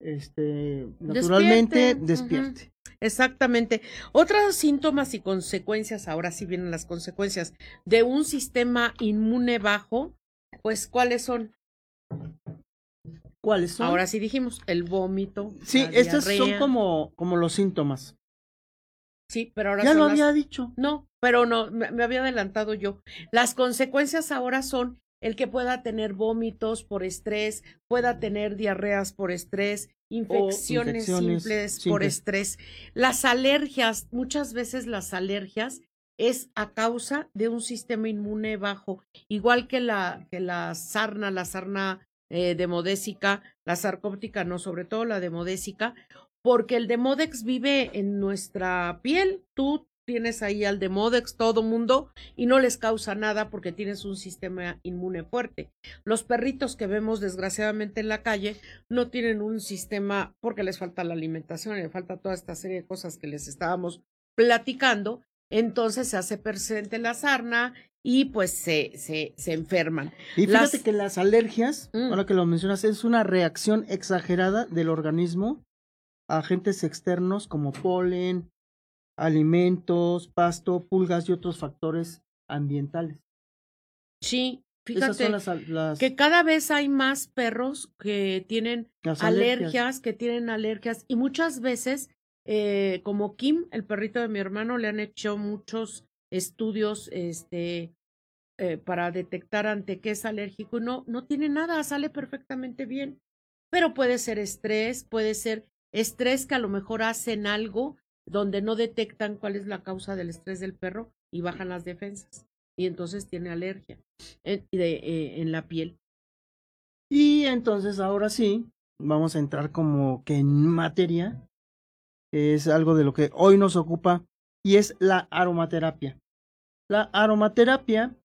este, naturalmente Despierte, despierte. Exactamente. Otros síntomas y consecuencias, ahora sí vienen las consecuencias de un sistema inmune bajo, pues ¿cuáles son? ¿Cuáles son? Ahora sí dijimos, el vómito. sí, la estos son como, como los síntomas. Sí, pero ahora Ya son lo las- había dicho. No, pero no, me, me había adelantado yo. Las consecuencias ahora son el que pueda tener vómitos por estrés, pueda tener diarreas por estrés, infecciones, infecciones simples por estrés. Las alergias, muchas veces las alergias es a causa de un sistema inmune bajo, igual que la, que la sarna, la sarna eh, demodésica, la sarcóptica, no, sobre todo la demodésica, porque el Demodex vive en nuestra piel. Tú tienes ahí al Demodex, todo mundo, y no les causa nada porque tienes un sistema inmune fuerte. Los perritos que vemos desgraciadamente en la calle no tienen un sistema porque les falta la alimentación, les falta toda esta serie de cosas que les estábamos platicando. Entonces se hace presente la sarna y pues se, se, se enferman. Y Las- fíjate que las alergias, Mm. ahora que lo mencionas, es una reacción exagerada del organismo a agentes externos como polen, alimentos, pasto, pulgas y otros factores ambientales. Sí, Esas fíjate son las, que cada vez hay más perros que tienen alergias. que tienen alergias y muchas veces, eh, como Kim, el perrito de mi hermano, le han hecho muchos estudios este, eh, para detectar ante qué es alérgico no, no tiene nada, sale perfectamente bien. Pero puede ser estrés, puede ser estrés que a lo mejor hacen algo donde no detectan cuál es la causa del estrés del perro y bajan las defensas. Y entonces tiene alergia eh, en la piel. Y entonces ahora sí, vamos a entrar como que en materia, es algo de lo que hoy nos ocupa, y es la aromaterapia. La aromaterapia,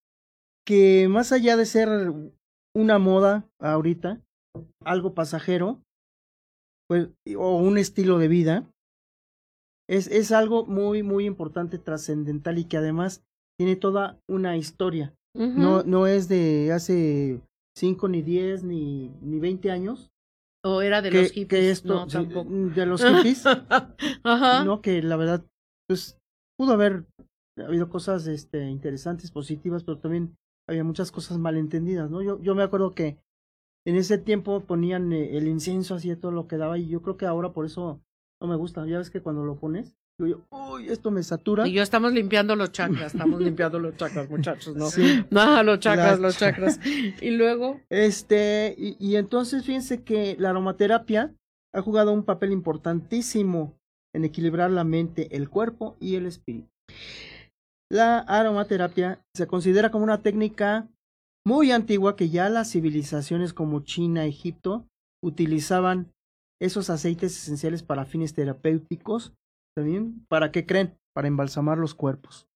que más allá de ser una moda ahorita, algo pasajero, pues, o un estilo de vida, es, es algo muy, muy importante, trascendental y que además tiene toda una historia. No, no es de hace 5 ni 10 ni, ni 20 años. O era de que, los hippies. que esto, no, tampoco. de los hippies, Ajá. no, que la verdad, pues pudo haber habido cosas este, interesantes, positivas, pero también había muchas cosas malentendidas, ¿no? Yo, yo me acuerdo que en ese tiempo ponían eh, el incienso así de todo lo que daba y yo creo que ahora por eso no me gusta. Ya ves que cuando lo pones, yo, uy, esto me satura. Y yo estamos limpiando los chakras, estamos limpiando los chakras, muchachos, ¿no? Sí. No, los chakras, Las- los chakras. Y luego, Este, y, y entonces fíjense que la aromaterapia ha jugado un papel importantísimo en equilibrar la mente, el cuerpo y el espíritu. La aromaterapia se considera como una técnica muy antigua que ya las civilizaciones como China, Egipto, utilizaban esos aceites esenciales para fines terapéuticos. ¿Para qué creen? Para embalsamar los cuerpos.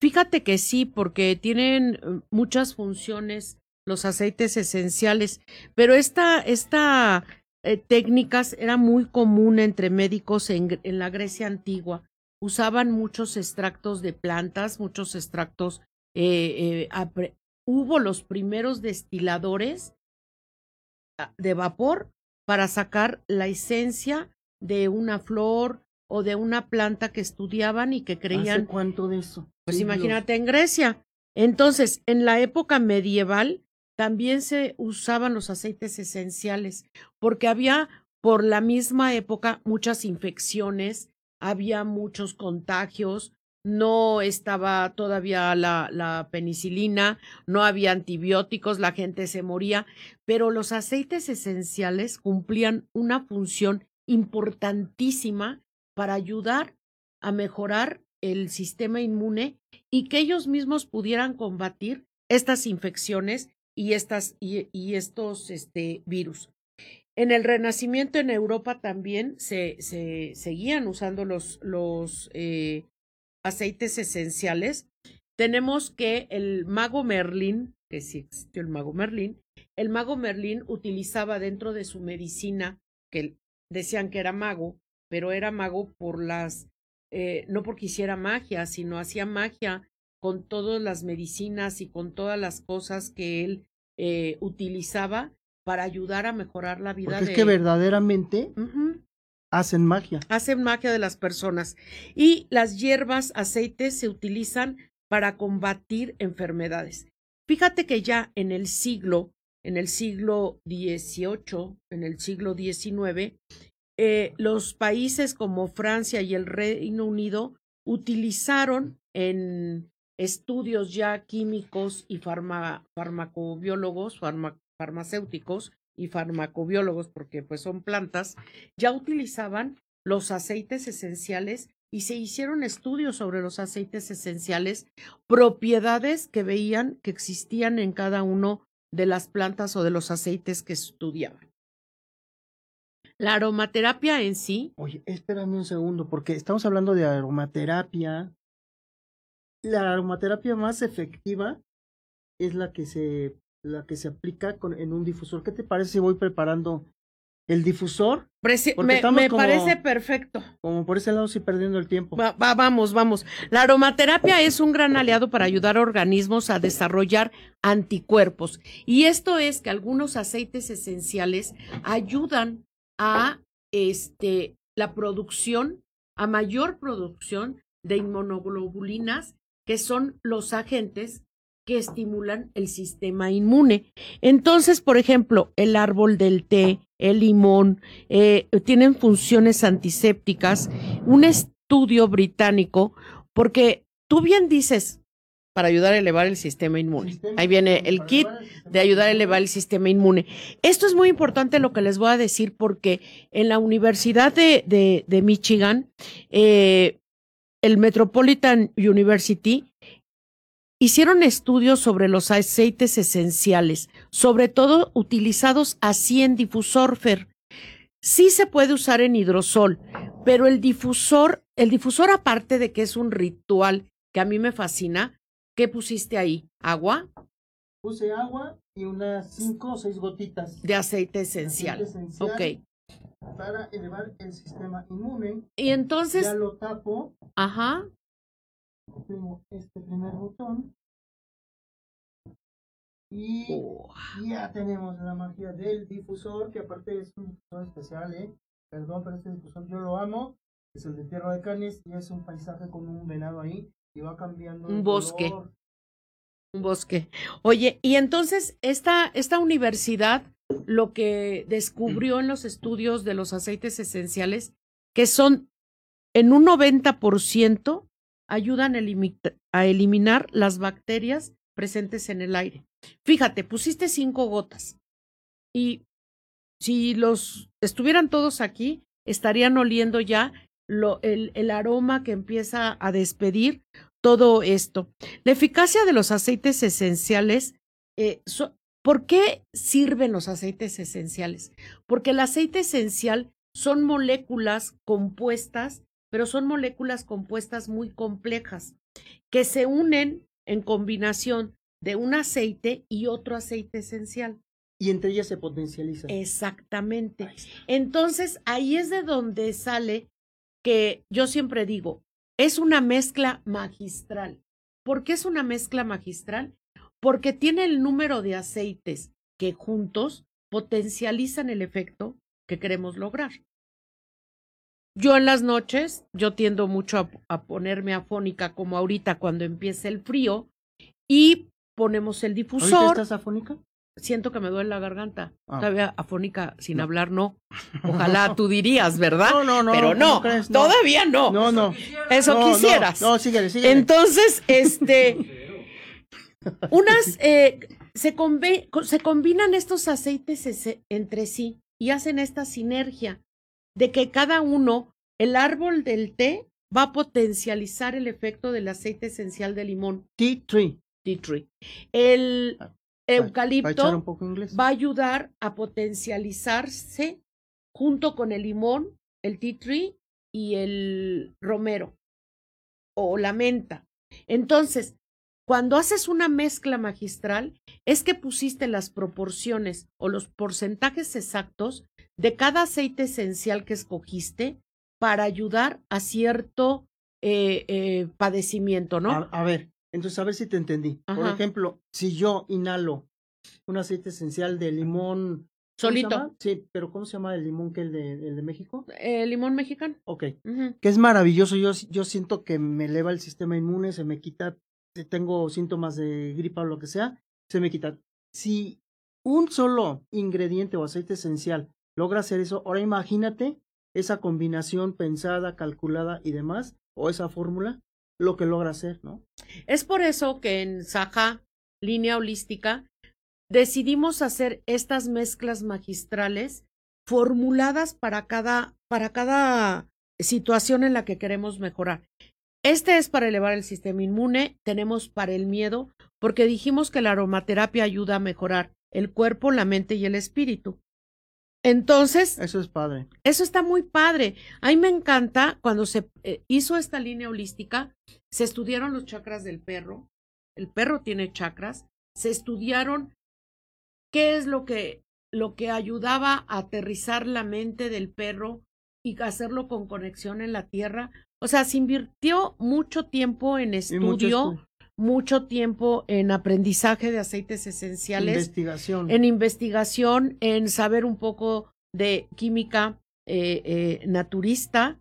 fíjate que sí, porque tienen eh, muchas funciones los aceites esenciales, pero esta, esta eh, era muy común entre médicos en, la Grecia antigua. Usaban muchos extractos de plantas, muchos extractos. eh, hubo los primeros destiladores ah, de vapor para sacar la esencia de una flor o de una planta que estudiaban y que ¿Hace creían cuánto de eso? pues imagínate en Grecia. Entonces, en la época medieval también se usaban los aceites esenciales, porque había por la misma época muchas infecciones, había muchos contagios, no estaba todavía la, la penicilina, no había antibióticos, la gente se moría, pero los aceites esenciales cumplían una función importantísima para ayudar a mejorar el sistema inmune y que ellos mismos pudieran combatir estas infecciones y estas y, estos este virus. En el Renacimiento en Europa también se, se seguían usando los, los eh, aceites esenciales. Tenemos que el mago Merlín, que sí existió el mago Merlín, el mago Merlín utilizaba dentro de su medicina, que decían que era mago, pero era mago por las, eh, no porque hiciera magia, sino hacía magia con todas las medicinas y con todas las cosas que él eh, utilizaba para ayudar a mejorar la vida Porque de es que verdaderamente hacen magia. hacen magia de las personas. Y las hierbas, aceites se utilizan para combatir enfermedades. Fíjate que ya en el siglo, en el siglo XVIII, en el siglo XIX, eh, los países como Francia y el Reino Unido utilizaron en estudios ya químicos y farma- farmacobiólogos, farma- farmacéuticos y farmacobiólogos, porque pues son plantas, ya utilizaban los aceites esenciales y se hicieron estudios sobre los aceites esenciales, propiedades que veían que existían en cada uno de las plantas o de los aceites que estudiaban. La aromaterapia en sí, Oye, espérame un segundo, porque estamos hablando de aromaterapia. La aromaterapia más efectiva es la que se, la que se aplica con, en un difusor. ¿Qué te parece si voy preparando el difusor? preci- me, me como- parece perfecto. Como por ese lado sí perdiendo el tiempo. Va- va- vamos, vamos. La aromaterapia es un gran aliado para ayudar a organismos a desarrollar anticuerpos. Y esto es que algunos aceites esenciales ayudan a este, la producción, a mayor producción de inmunoglobulinas, que son los agentes que estimulan el sistema inmune. Entonces, por ejemplo, el árbol del té, el limón, eh, tienen funciones antisépticas. Un estudio británico, porque tú bien dices, para ayudar a elevar el sistema inmune. Ahí viene el kit de ayudar a elevar el sistema inmune. Esto es muy importante lo que les voy a decir porque en la Universidad de, de- de Michigan, eh, el Metropolitan University, hicieron estudios sobre los aceites esenciales, sobre todo utilizados así en difusor, Fer. Sí se puede usar en hidrosol, pero el difusor, el difusor aparte de que es un ritual que a mí me fascina, ¿qué pusiste ahí? ¿Agua? Puse agua y unas cinco o seis gotitas. de aceite esencial. Aceite esencial Ok. Para elevar el sistema inmune. Y entonces, ya lo tapo. ajá, Oprimo este primer botón. Y oh, ya tenemos la magia del difusor, que aparte es un difusor especial, ¿eh? Perdón, pero este difusor yo lo amo. Es el de Tierra de Canes y es un paisaje con un venado ahí cambiando. Un bosque. color. un bosque. Oye, y entonces esta, esta universidad lo que descubrió en los estudios de los aceites esenciales, que son en un 90% ayudan a eliminar las bacterias presentes en el aire. Fíjate, pusiste cinco gotas y si los estuvieran todos aquí, estarían oliendo ya lo, el, el aroma que empieza a despedir todo esto. La eficacia de los aceites esenciales, eh, so- ¿por qué sirven los aceites esenciales? Porque el aceite esencial son moléculas compuestas, pero son moléculas compuestas muy complejas, que se unen en combinación de un aceite y otro aceite esencial. Y entre ellas se potencializa. Exactamente. Entonces, ahí es de donde sale que yo siempre digo, es una mezcla magistral. ¿Por qué es una mezcla magistral? Porque tiene el número de aceites que juntos potencializan el efecto que queremos lograr. Yo en las noches, yo tiendo mucho a, a ponerme afónica como ahorita cuando empieza el frío y ponemos el ¿Ahorita difusor estás afónica? Siento que me duele la garganta. Ah. Todavía afónica sin No. hablar, no. Ojalá tú dirías, ¿verdad? No, no, no. Pero no, ¿cómo crees? No. todavía no. No, no. Eso quisieras. No, síguele, síguele. Entonces, este, unas, eh, se, se combinan estos aceites ese- entre sí y hacen esta sinergia de que cada uno, el árbol del té va a potencializar el efecto del aceite esencial de limón, Tea tree. tea tree. El Eucalipto va a ayudar a potencializarse junto con el limón, el tea tree y el romero o la menta. Entonces, cuando haces una mezcla magistral, es que pusiste las proporciones o los porcentajes exactos de cada aceite esencial que escogiste para ayudar a cierto eh, eh, padecimiento, ¿no? A, a ver, entonces a ver si te entendí. Por ejemplo, si yo inhalo un aceite esencial de limón Solito. Sí, pero ¿cómo se llama el limón que el de, el de México? Eh, limón mexicano. Ok. Que es maravilloso. Yo, yo siento que me eleva el sistema inmune, se me quita, si tengo síntomas de gripa o lo que sea, se me quita. Si un solo ingrediente o aceite esencial logra hacer eso, ahora imagínate esa combinación pensada, calculada y demás, o esa fórmula, lo que logra hacer, ¿no? Es por eso que en Saja, línea holística, decidimos hacer estas mezclas magistrales formuladas para cada, para cada situación en la que queremos mejorar. Este es para elevar el sistema inmune, tenemos para el miedo, porque dijimos que la aromaterapia ayuda a mejorar el cuerpo, la mente y el espíritu. Entonces, Eso es padre. eso está muy padre. A mí me encanta cuando se eh, hizo esta línea holística, se estudiaron los chakras del perro. El perro tiene chakras. Se estudiaron qué es lo que lo que ayudaba a aterrizar la mente del perro y hacerlo con conexión en la tierra. O sea, se invirtió mucho tiempo en estudio, estu- mucho tiempo en aprendizaje de aceites esenciales investigación. en investigación, en saber un poco de química eh, eh, naturista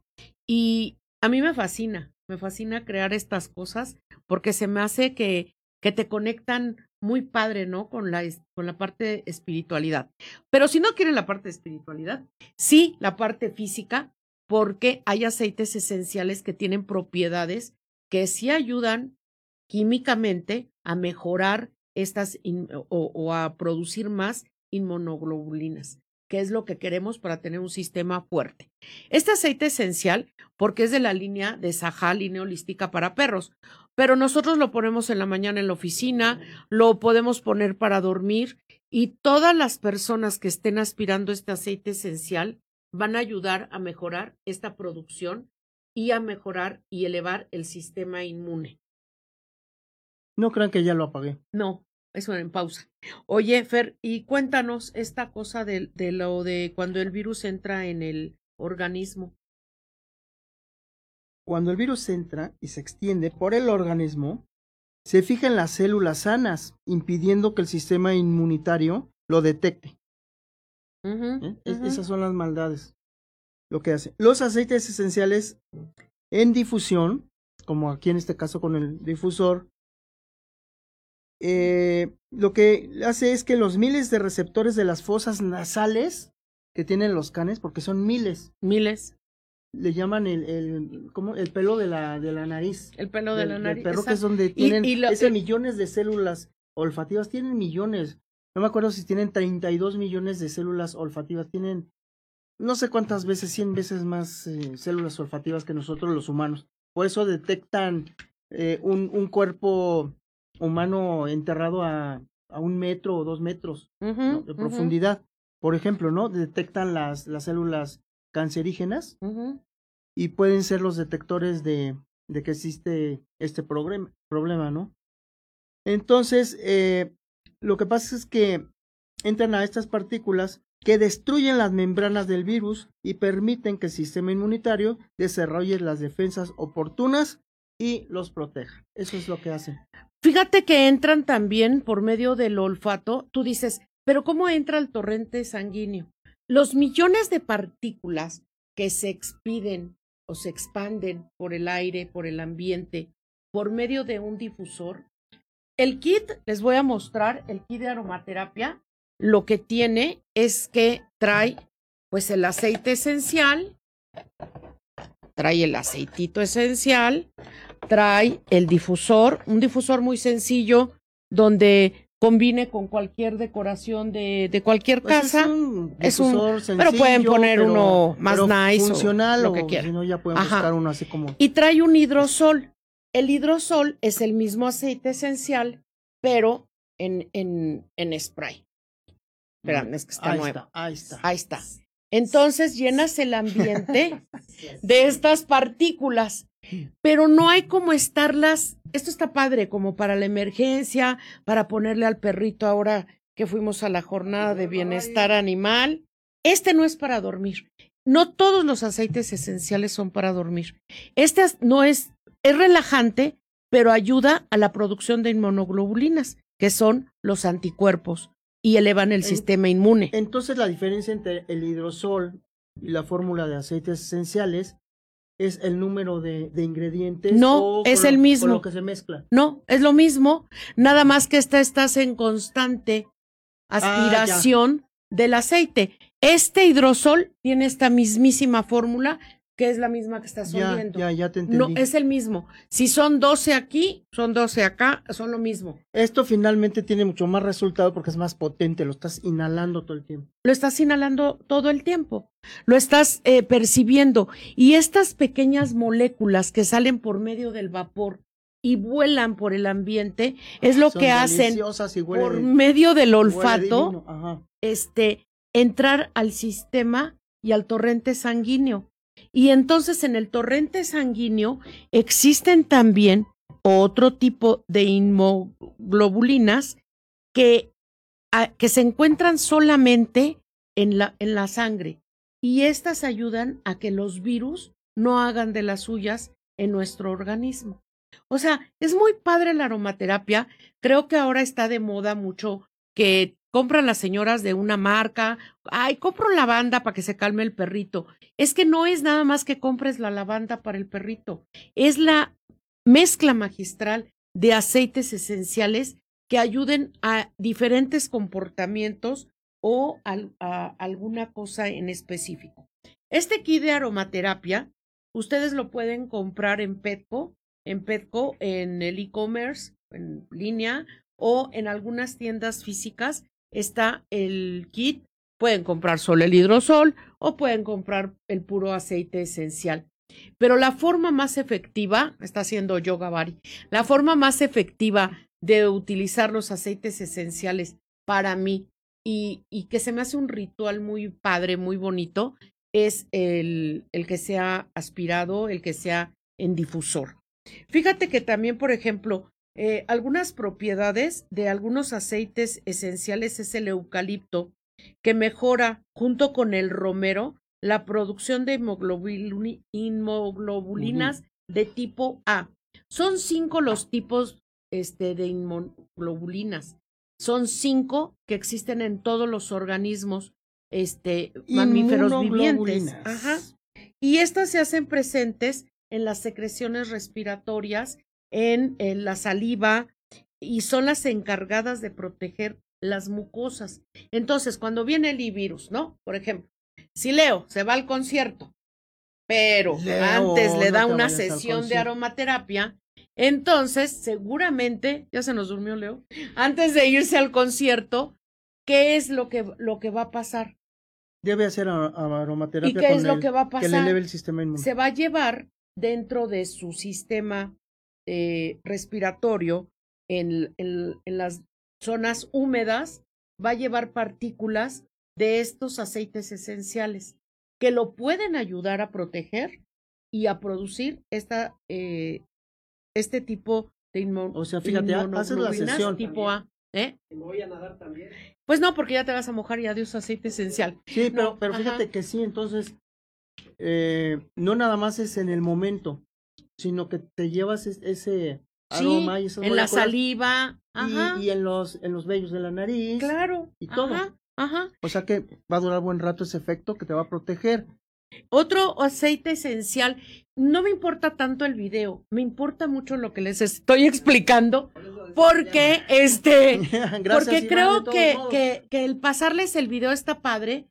y a mí me fascina, me fascina crear estas cosas porque se me hace que, que te conectan muy padre, ¿no? Con la, con la parte de espiritualidad. Pero si no quieren la parte de espiritualidad, sí la parte física, porque hay aceites esenciales que tienen propiedades que sí ayudan químicamente a mejorar estas in- o, o a producir más inmunoglobulinas, que es lo que queremos para tener un sistema fuerte. Este aceite esencial, porque es de la línea de Sajá, línea holística para perros, pero nosotros lo ponemos en la mañana en la oficina, lo podemos poner para dormir y todas las personas que estén aspirando este aceite esencial van a ayudar a mejorar esta producción y a mejorar y elevar el sistema inmune. No crean que ya lo apagué. No, eso en pausa. Oye, Fer, y cuéntanos esta cosa de, de lo de cuando el virus entra en el organismo. Cuando el virus entra y se extiende por el organismo, se fija en las células sanas, impidiendo que el sistema inmunitario lo detecte. ¿eh? Esas son las maldades. Lo que hace. Los aceites esenciales en difusión, como aquí en este caso con el difusor, eh, lo que hace es que los miles de receptores de las fosas nasales que tienen los canes, porque son miles, Miles. le llaman el, el, ¿cómo? el pelo de la, de la nariz. El pelo de del- la nariz. perro, que es donde tienen y lo- ese millones de células olfativas, tienen millones. No me acuerdo si tienen 32 millones de células olfativas, tienen no sé cuántas veces, 100 veces más eh, células olfativas que nosotros los humanos. Por eso detectan eh, un, un cuerpo humano enterrado a, a un metro o dos metros de profundidad. Por ejemplo, ¿no? Detectan las, las células cancerígenas y pueden ser los detectores de, de que existe este problema, problema ¿no? Entonces, eh, lo que pasa es que entran a estas partículas que destruyen las membranas del virus y permiten que el sistema inmunitario desarrolle las defensas oportunas y los proteja. Eso es lo que hacen. Fíjate que entran también por medio del olfato. Tú dices, pero ¿cómo entra el torrente sanguíneo? Los millones de partículas que se expiden o se expanden por el aire, por el ambiente, por medio de un difusor. El kit, les voy a mostrar, el kit de aromaterapia, lo que tiene es que trae pues el aceite esencial, trae el aceitito esencial, trae el difusor, un difusor muy sencillo donde combine con cualquier decoración de, de cualquier Pues casa. es un, es un- difusor pero pueden sencillo, poner pero- uno más pero nice o funcional lo o que si quieran. no ya pueden Ajá. buscar uno así como Y trae un hidrosol. El hidrosol es el mismo aceite esencial, pero en, en, en spray. Espérame, es que está ahí nuevo. está, ahí está. Ahí está. Entonces llenas el ambiente de estas partículas, pero no hay como estarlas. Esto está padre como para la emergencia, para ponerle al perrito ahora que fuimos a la jornada de bienestar animal. Este no es para dormir. No todos los aceites esenciales son para dormir. Este no es, es relajante, pero ayuda a la producción de inmunoglobulinas, que son los anticuerpos y elevan el En- sistema inmune. Entonces la diferencia entre el hidrosol y la fórmula de aceites esenciales es el número de, de ingredientes. No, o es el lo- mismo. Con lo que se mezcla. No, es lo mismo, nada más que esta estás en constante aspiración del aceite. Este hidrosol tiene esta mismísima fórmula, que es la misma que estás Ya, ya, ya te entendí. No, es el mismo. Si son 12 aquí, son 12 acá, son lo mismo. Esto finalmente tiene mucho más resultado porque es más potente, lo estás inhalando todo el tiempo. Lo estás inhalando todo el tiempo, lo estás eh, percibiendo. Y estas pequeñas moléculas que salen por medio del vapor y vuelan por el ambiente, es lo Son que hacen huele- por medio del olfato. este, entrar al sistema y al torrente sanguíneo. Y entonces en el torrente sanguíneo existen también otro tipo de inmunoglobulinas que, a- que se encuentran solamente en la, en la sangre. Y estas ayudan a que los virus no hagan de las suyas en nuestro organismo. O sea, es muy padre la aromaterapia. Creo que ahora está de moda mucho que compran las señoras de una marca, ay, compro lavanda para que se calme el perrito. Es que no es nada más que compres la lavanda para el perrito, es la mezcla magistral de aceites esenciales que ayuden a diferentes comportamientos o a alguna cosa en específico. Este kit de aromaterapia, ustedes lo pueden comprar en Petco, en Petco, en el e-commerce, en línea o en algunas tiendas físicas está el kit. Pueden comprar solo el hidrosol o pueden comprar el puro aceite esencial. Pero la forma más efectiva, está haciendo yoga Bari, la forma más efectiva de utilizar los aceites esenciales para mí y, y que se me hace un ritual muy padre, muy bonito, es el, el que sea aspirado, el que sea en difusor. Fíjate que también, por ejemplo, eh, algunas propiedades de algunos aceites esenciales es el eucalipto, que mejora junto con el romero la producción de inmunoglobulinas de tipo A. Son cinco los tipos este, de inmunoglobulinas. Son cinco que existen en todos los organismos este, mamíferos vivientes. Ajá. Y estas se hacen presentes en las secreciones respiratorias, en, en la saliva, y son las encargadas de proteger las mucosas. Entonces, cuando viene el virus, ¿no? Por ejemplo, si Leo se va al concierto, pero Leo, antes le no da una sesión de aromaterapia, entonces seguramente, ya se nos durmió Leo, antes de irse al concierto, ¿qué es lo que, lo que va a pasar? Debe hacer a- a- aromaterapia ¿Y qué con es lo el- que va a que le pasar? eleve el sistema inmune. se va a llevar dentro de su sistema eh, respiratorio en, en- en las zonas húmedas, va a llevar partículas de estos aceites esenciales que lo pueden ayudar a proteger y a producir esta, eh, este tipo de inmun- O sea, fíjate, ha- haces la sesión. tipo A. ¿eh? Me voy a nadar también. Pues no, porque ya te vas a mojar y adiós aceite esencial. Sí, pero, No, pero fíjate que sí, entonces, eh, no nada más es en el momento, sino que te llevas es- ese Sí, aroma y esas en la saliva. y- Ajá. y, en los en los vellos de la nariz. Claro. y todo. Ajá, ajá. O sea que va a durar buen rato ese efecto que te va a proteger. Otro aceite esencial. No me importa tanto el video, me importa mucho lo que les estoy explicando, porque este, Gracias, porque creo que, que, que el pasarles el video está padre.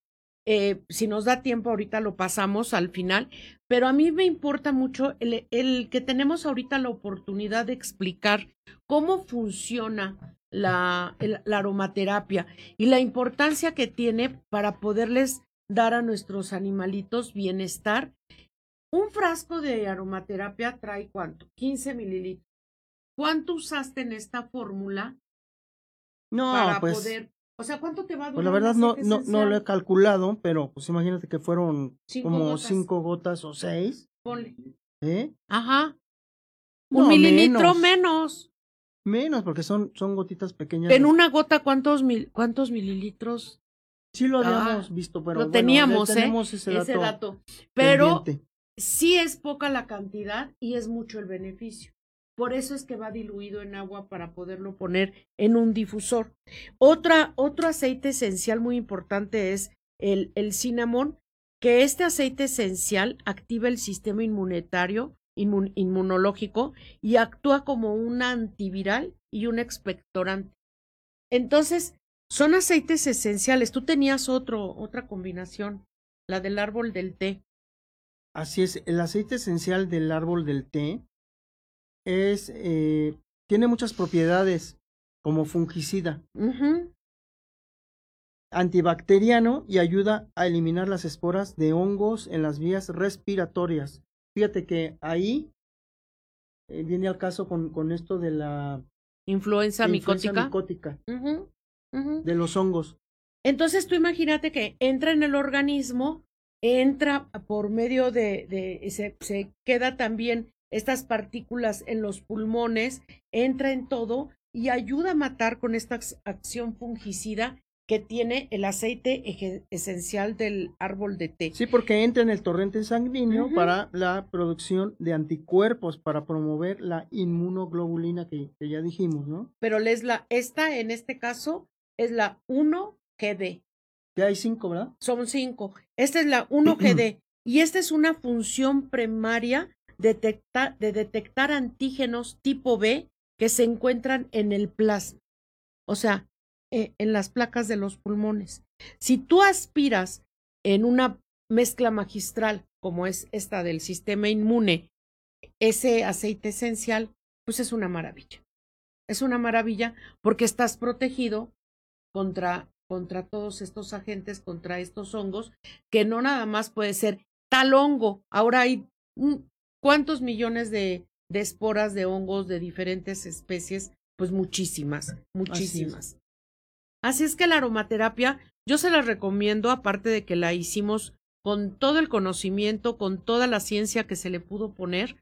Eh, si nos da tiempo, ahorita lo pasamos al final. Pero a mí me importa mucho el, el que tenemos ahorita la oportunidad de explicar cómo funciona la, el- la aromaterapia y la importancia que tiene para poderles dar a nuestros animalitos bienestar. Un frasco de aromaterapia trae cuánto? 15 mililitros. ¿Cuánto usaste en esta fórmula No, para pues, poder, o sea, cuánto te va a durar? pues la verdad no, no, no lo he calculado, pero pues imagínate que fueron Cinco como gotas. cinco gotas o seis. Ponle. ¿eh? Ajá. Un No, mililitro menos. menos. Menos, porque son, son gotitas pequeñas. En una gota, ¿cuántos, mil, cuántos mililitros? Sí lo Ah, habíamos visto, pero lo bueno, teníamos, ¿eh? ese dato, Ese dato. Pero pendiente. sí es poca la cantidad y es mucho el beneficio. Por eso es que va diluido en agua para poderlo poner en un difusor. Otra, otro aceite esencial muy importante es el, el que este aceite esencial activa el sistema inmunitario, inmun- inmunológico y actúa como un antiviral y un expectorante. Entonces, son aceites esenciales. Tú tenías otro, otra combinación, la del árbol del té. Así es, el aceite esencial del árbol del té es, eh, tiene muchas propiedades como fungicida, antibacteriano y ayuda a eliminar las esporas de hongos en las vías respiratorias. Fíjate que ahí eh, viene al caso con, con esto de la Influenza de influenza micótica. de los hongos. Entonces tú imagínate que entra en el organismo, entra por medio de, de se, se queda también estas partículas en los pulmones, entra en todo y ayuda a matar con esta ac- acción fungicida que tiene el aceite esencial del árbol de té. Sí, porque entra en el torrente sanguíneo para la producción de anticuerpos, para promover la inmunoglobulina que, que ya dijimos, ¿no? Pero es la, esta en este caso es la 1GD. Ya hay cinco, ¿verdad? son cinco. Esta es la 1GD y esta es una función primaria detecta- de detectar antígenos tipo B que se encuentran en el plasma, o sea, eh, en las placas de los pulmones. Si tú aspiras en una mezcla magistral como es esta del sistema inmune, ese aceite esencial, pues es una maravilla. Es una maravilla porque estás protegido contra, contra todos estos agentes, contra estos hongos, que no nada más puede ser tal hongo. Ahora hay cuántos millones de, de esporas de hongos de diferentes especies, pues muchísimas, muchísimas. Así es que la aromaterapia, yo se la recomiendo, aparte de que la hicimos con todo el conocimiento, con toda la ciencia que se le pudo poner,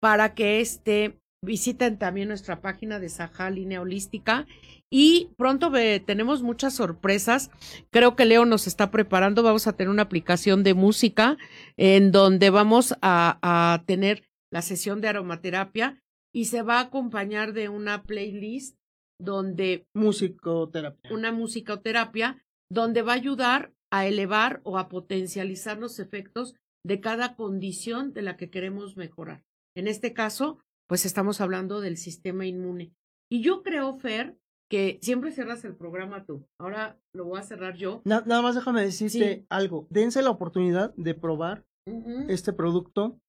para que este visiten también nuestra página de Saja Línea Holística y pronto tenemos muchas sorpresas. Creo que Leo nos está preparando. Vamos a tener una aplicación de música en donde vamos a, a tener la sesión de aromaterapia y se va a acompañar de una playlist donde Musicoterapia. una musicoterapia donde va a ayudar a elevar o a potencializar los efectos de cada condición de la que queremos mejorar. En este caso, pues estamos hablando del sistema inmune. Y yo creo, Fer, que siempre cierras el programa tú. Ahora lo voy a cerrar yo. Na- nada más déjame decirte Sí. algo. Dense la oportunidad de probar este producto.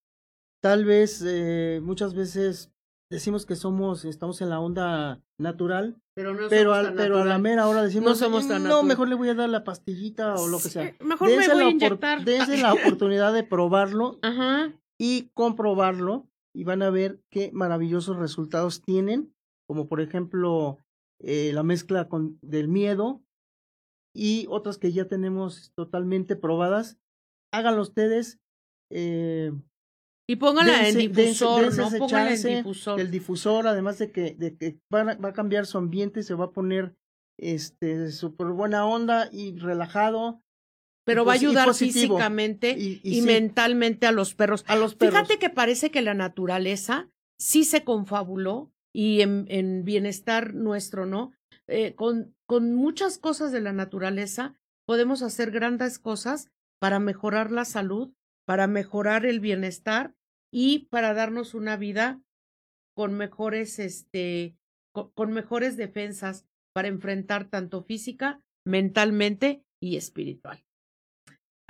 Tal vez eh, muchas veces decimos que somos, estamos en la onda natural, Pero no pero, al- pero a la mera hora decimos, No somos tan no, natural". mejor le voy a dar la pastillita o lo que Sí, sea. Mejor me voy a inyectar. dense la oportunidad de probarlo Ajá. y comprobarlo y van a ver qué maravillosos resultados tienen, como por ejemplo eh, la mezcla con, del miedo y otras que ya tenemos totalmente probadas. Háganlo ustedes. Eh, Y póngala en dense- difusor, difusor. El difusor, además de que, de que van a- va a cambiar su ambiente, se va a poner este súper buena onda y relajado. Pero va a ayudar positivo. físicamente Y- y, y sí. mentalmente a los perros. A los perros. Fíjate que parece que la naturaleza sí se confabuló y en, en bienestar nuestro, ¿no? Eh, con, con muchas cosas de la naturaleza podemos hacer grandes cosas para mejorar la salud, para mejorar el bienestar y para darnos una vida con mejores, este, co- con, mejores defensas para enfrentar tanto física, mentalmente y espiritual.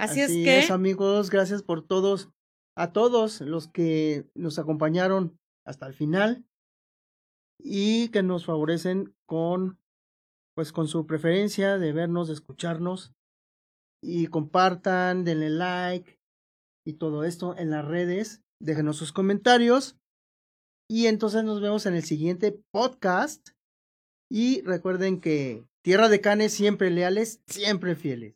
Así, es que amigos, gracias por todos, a todos los que nos acompañaron hasta el final y que nos favorecen con, pues, con su preferencia de vernos, de escucharnos y compartan, denle like y todo esto en las redes, déjenos sus comentarios y entonces nos vemos en el siguiente podcast y recuerden que Tierra de Canes siempre leales, siempre fieles.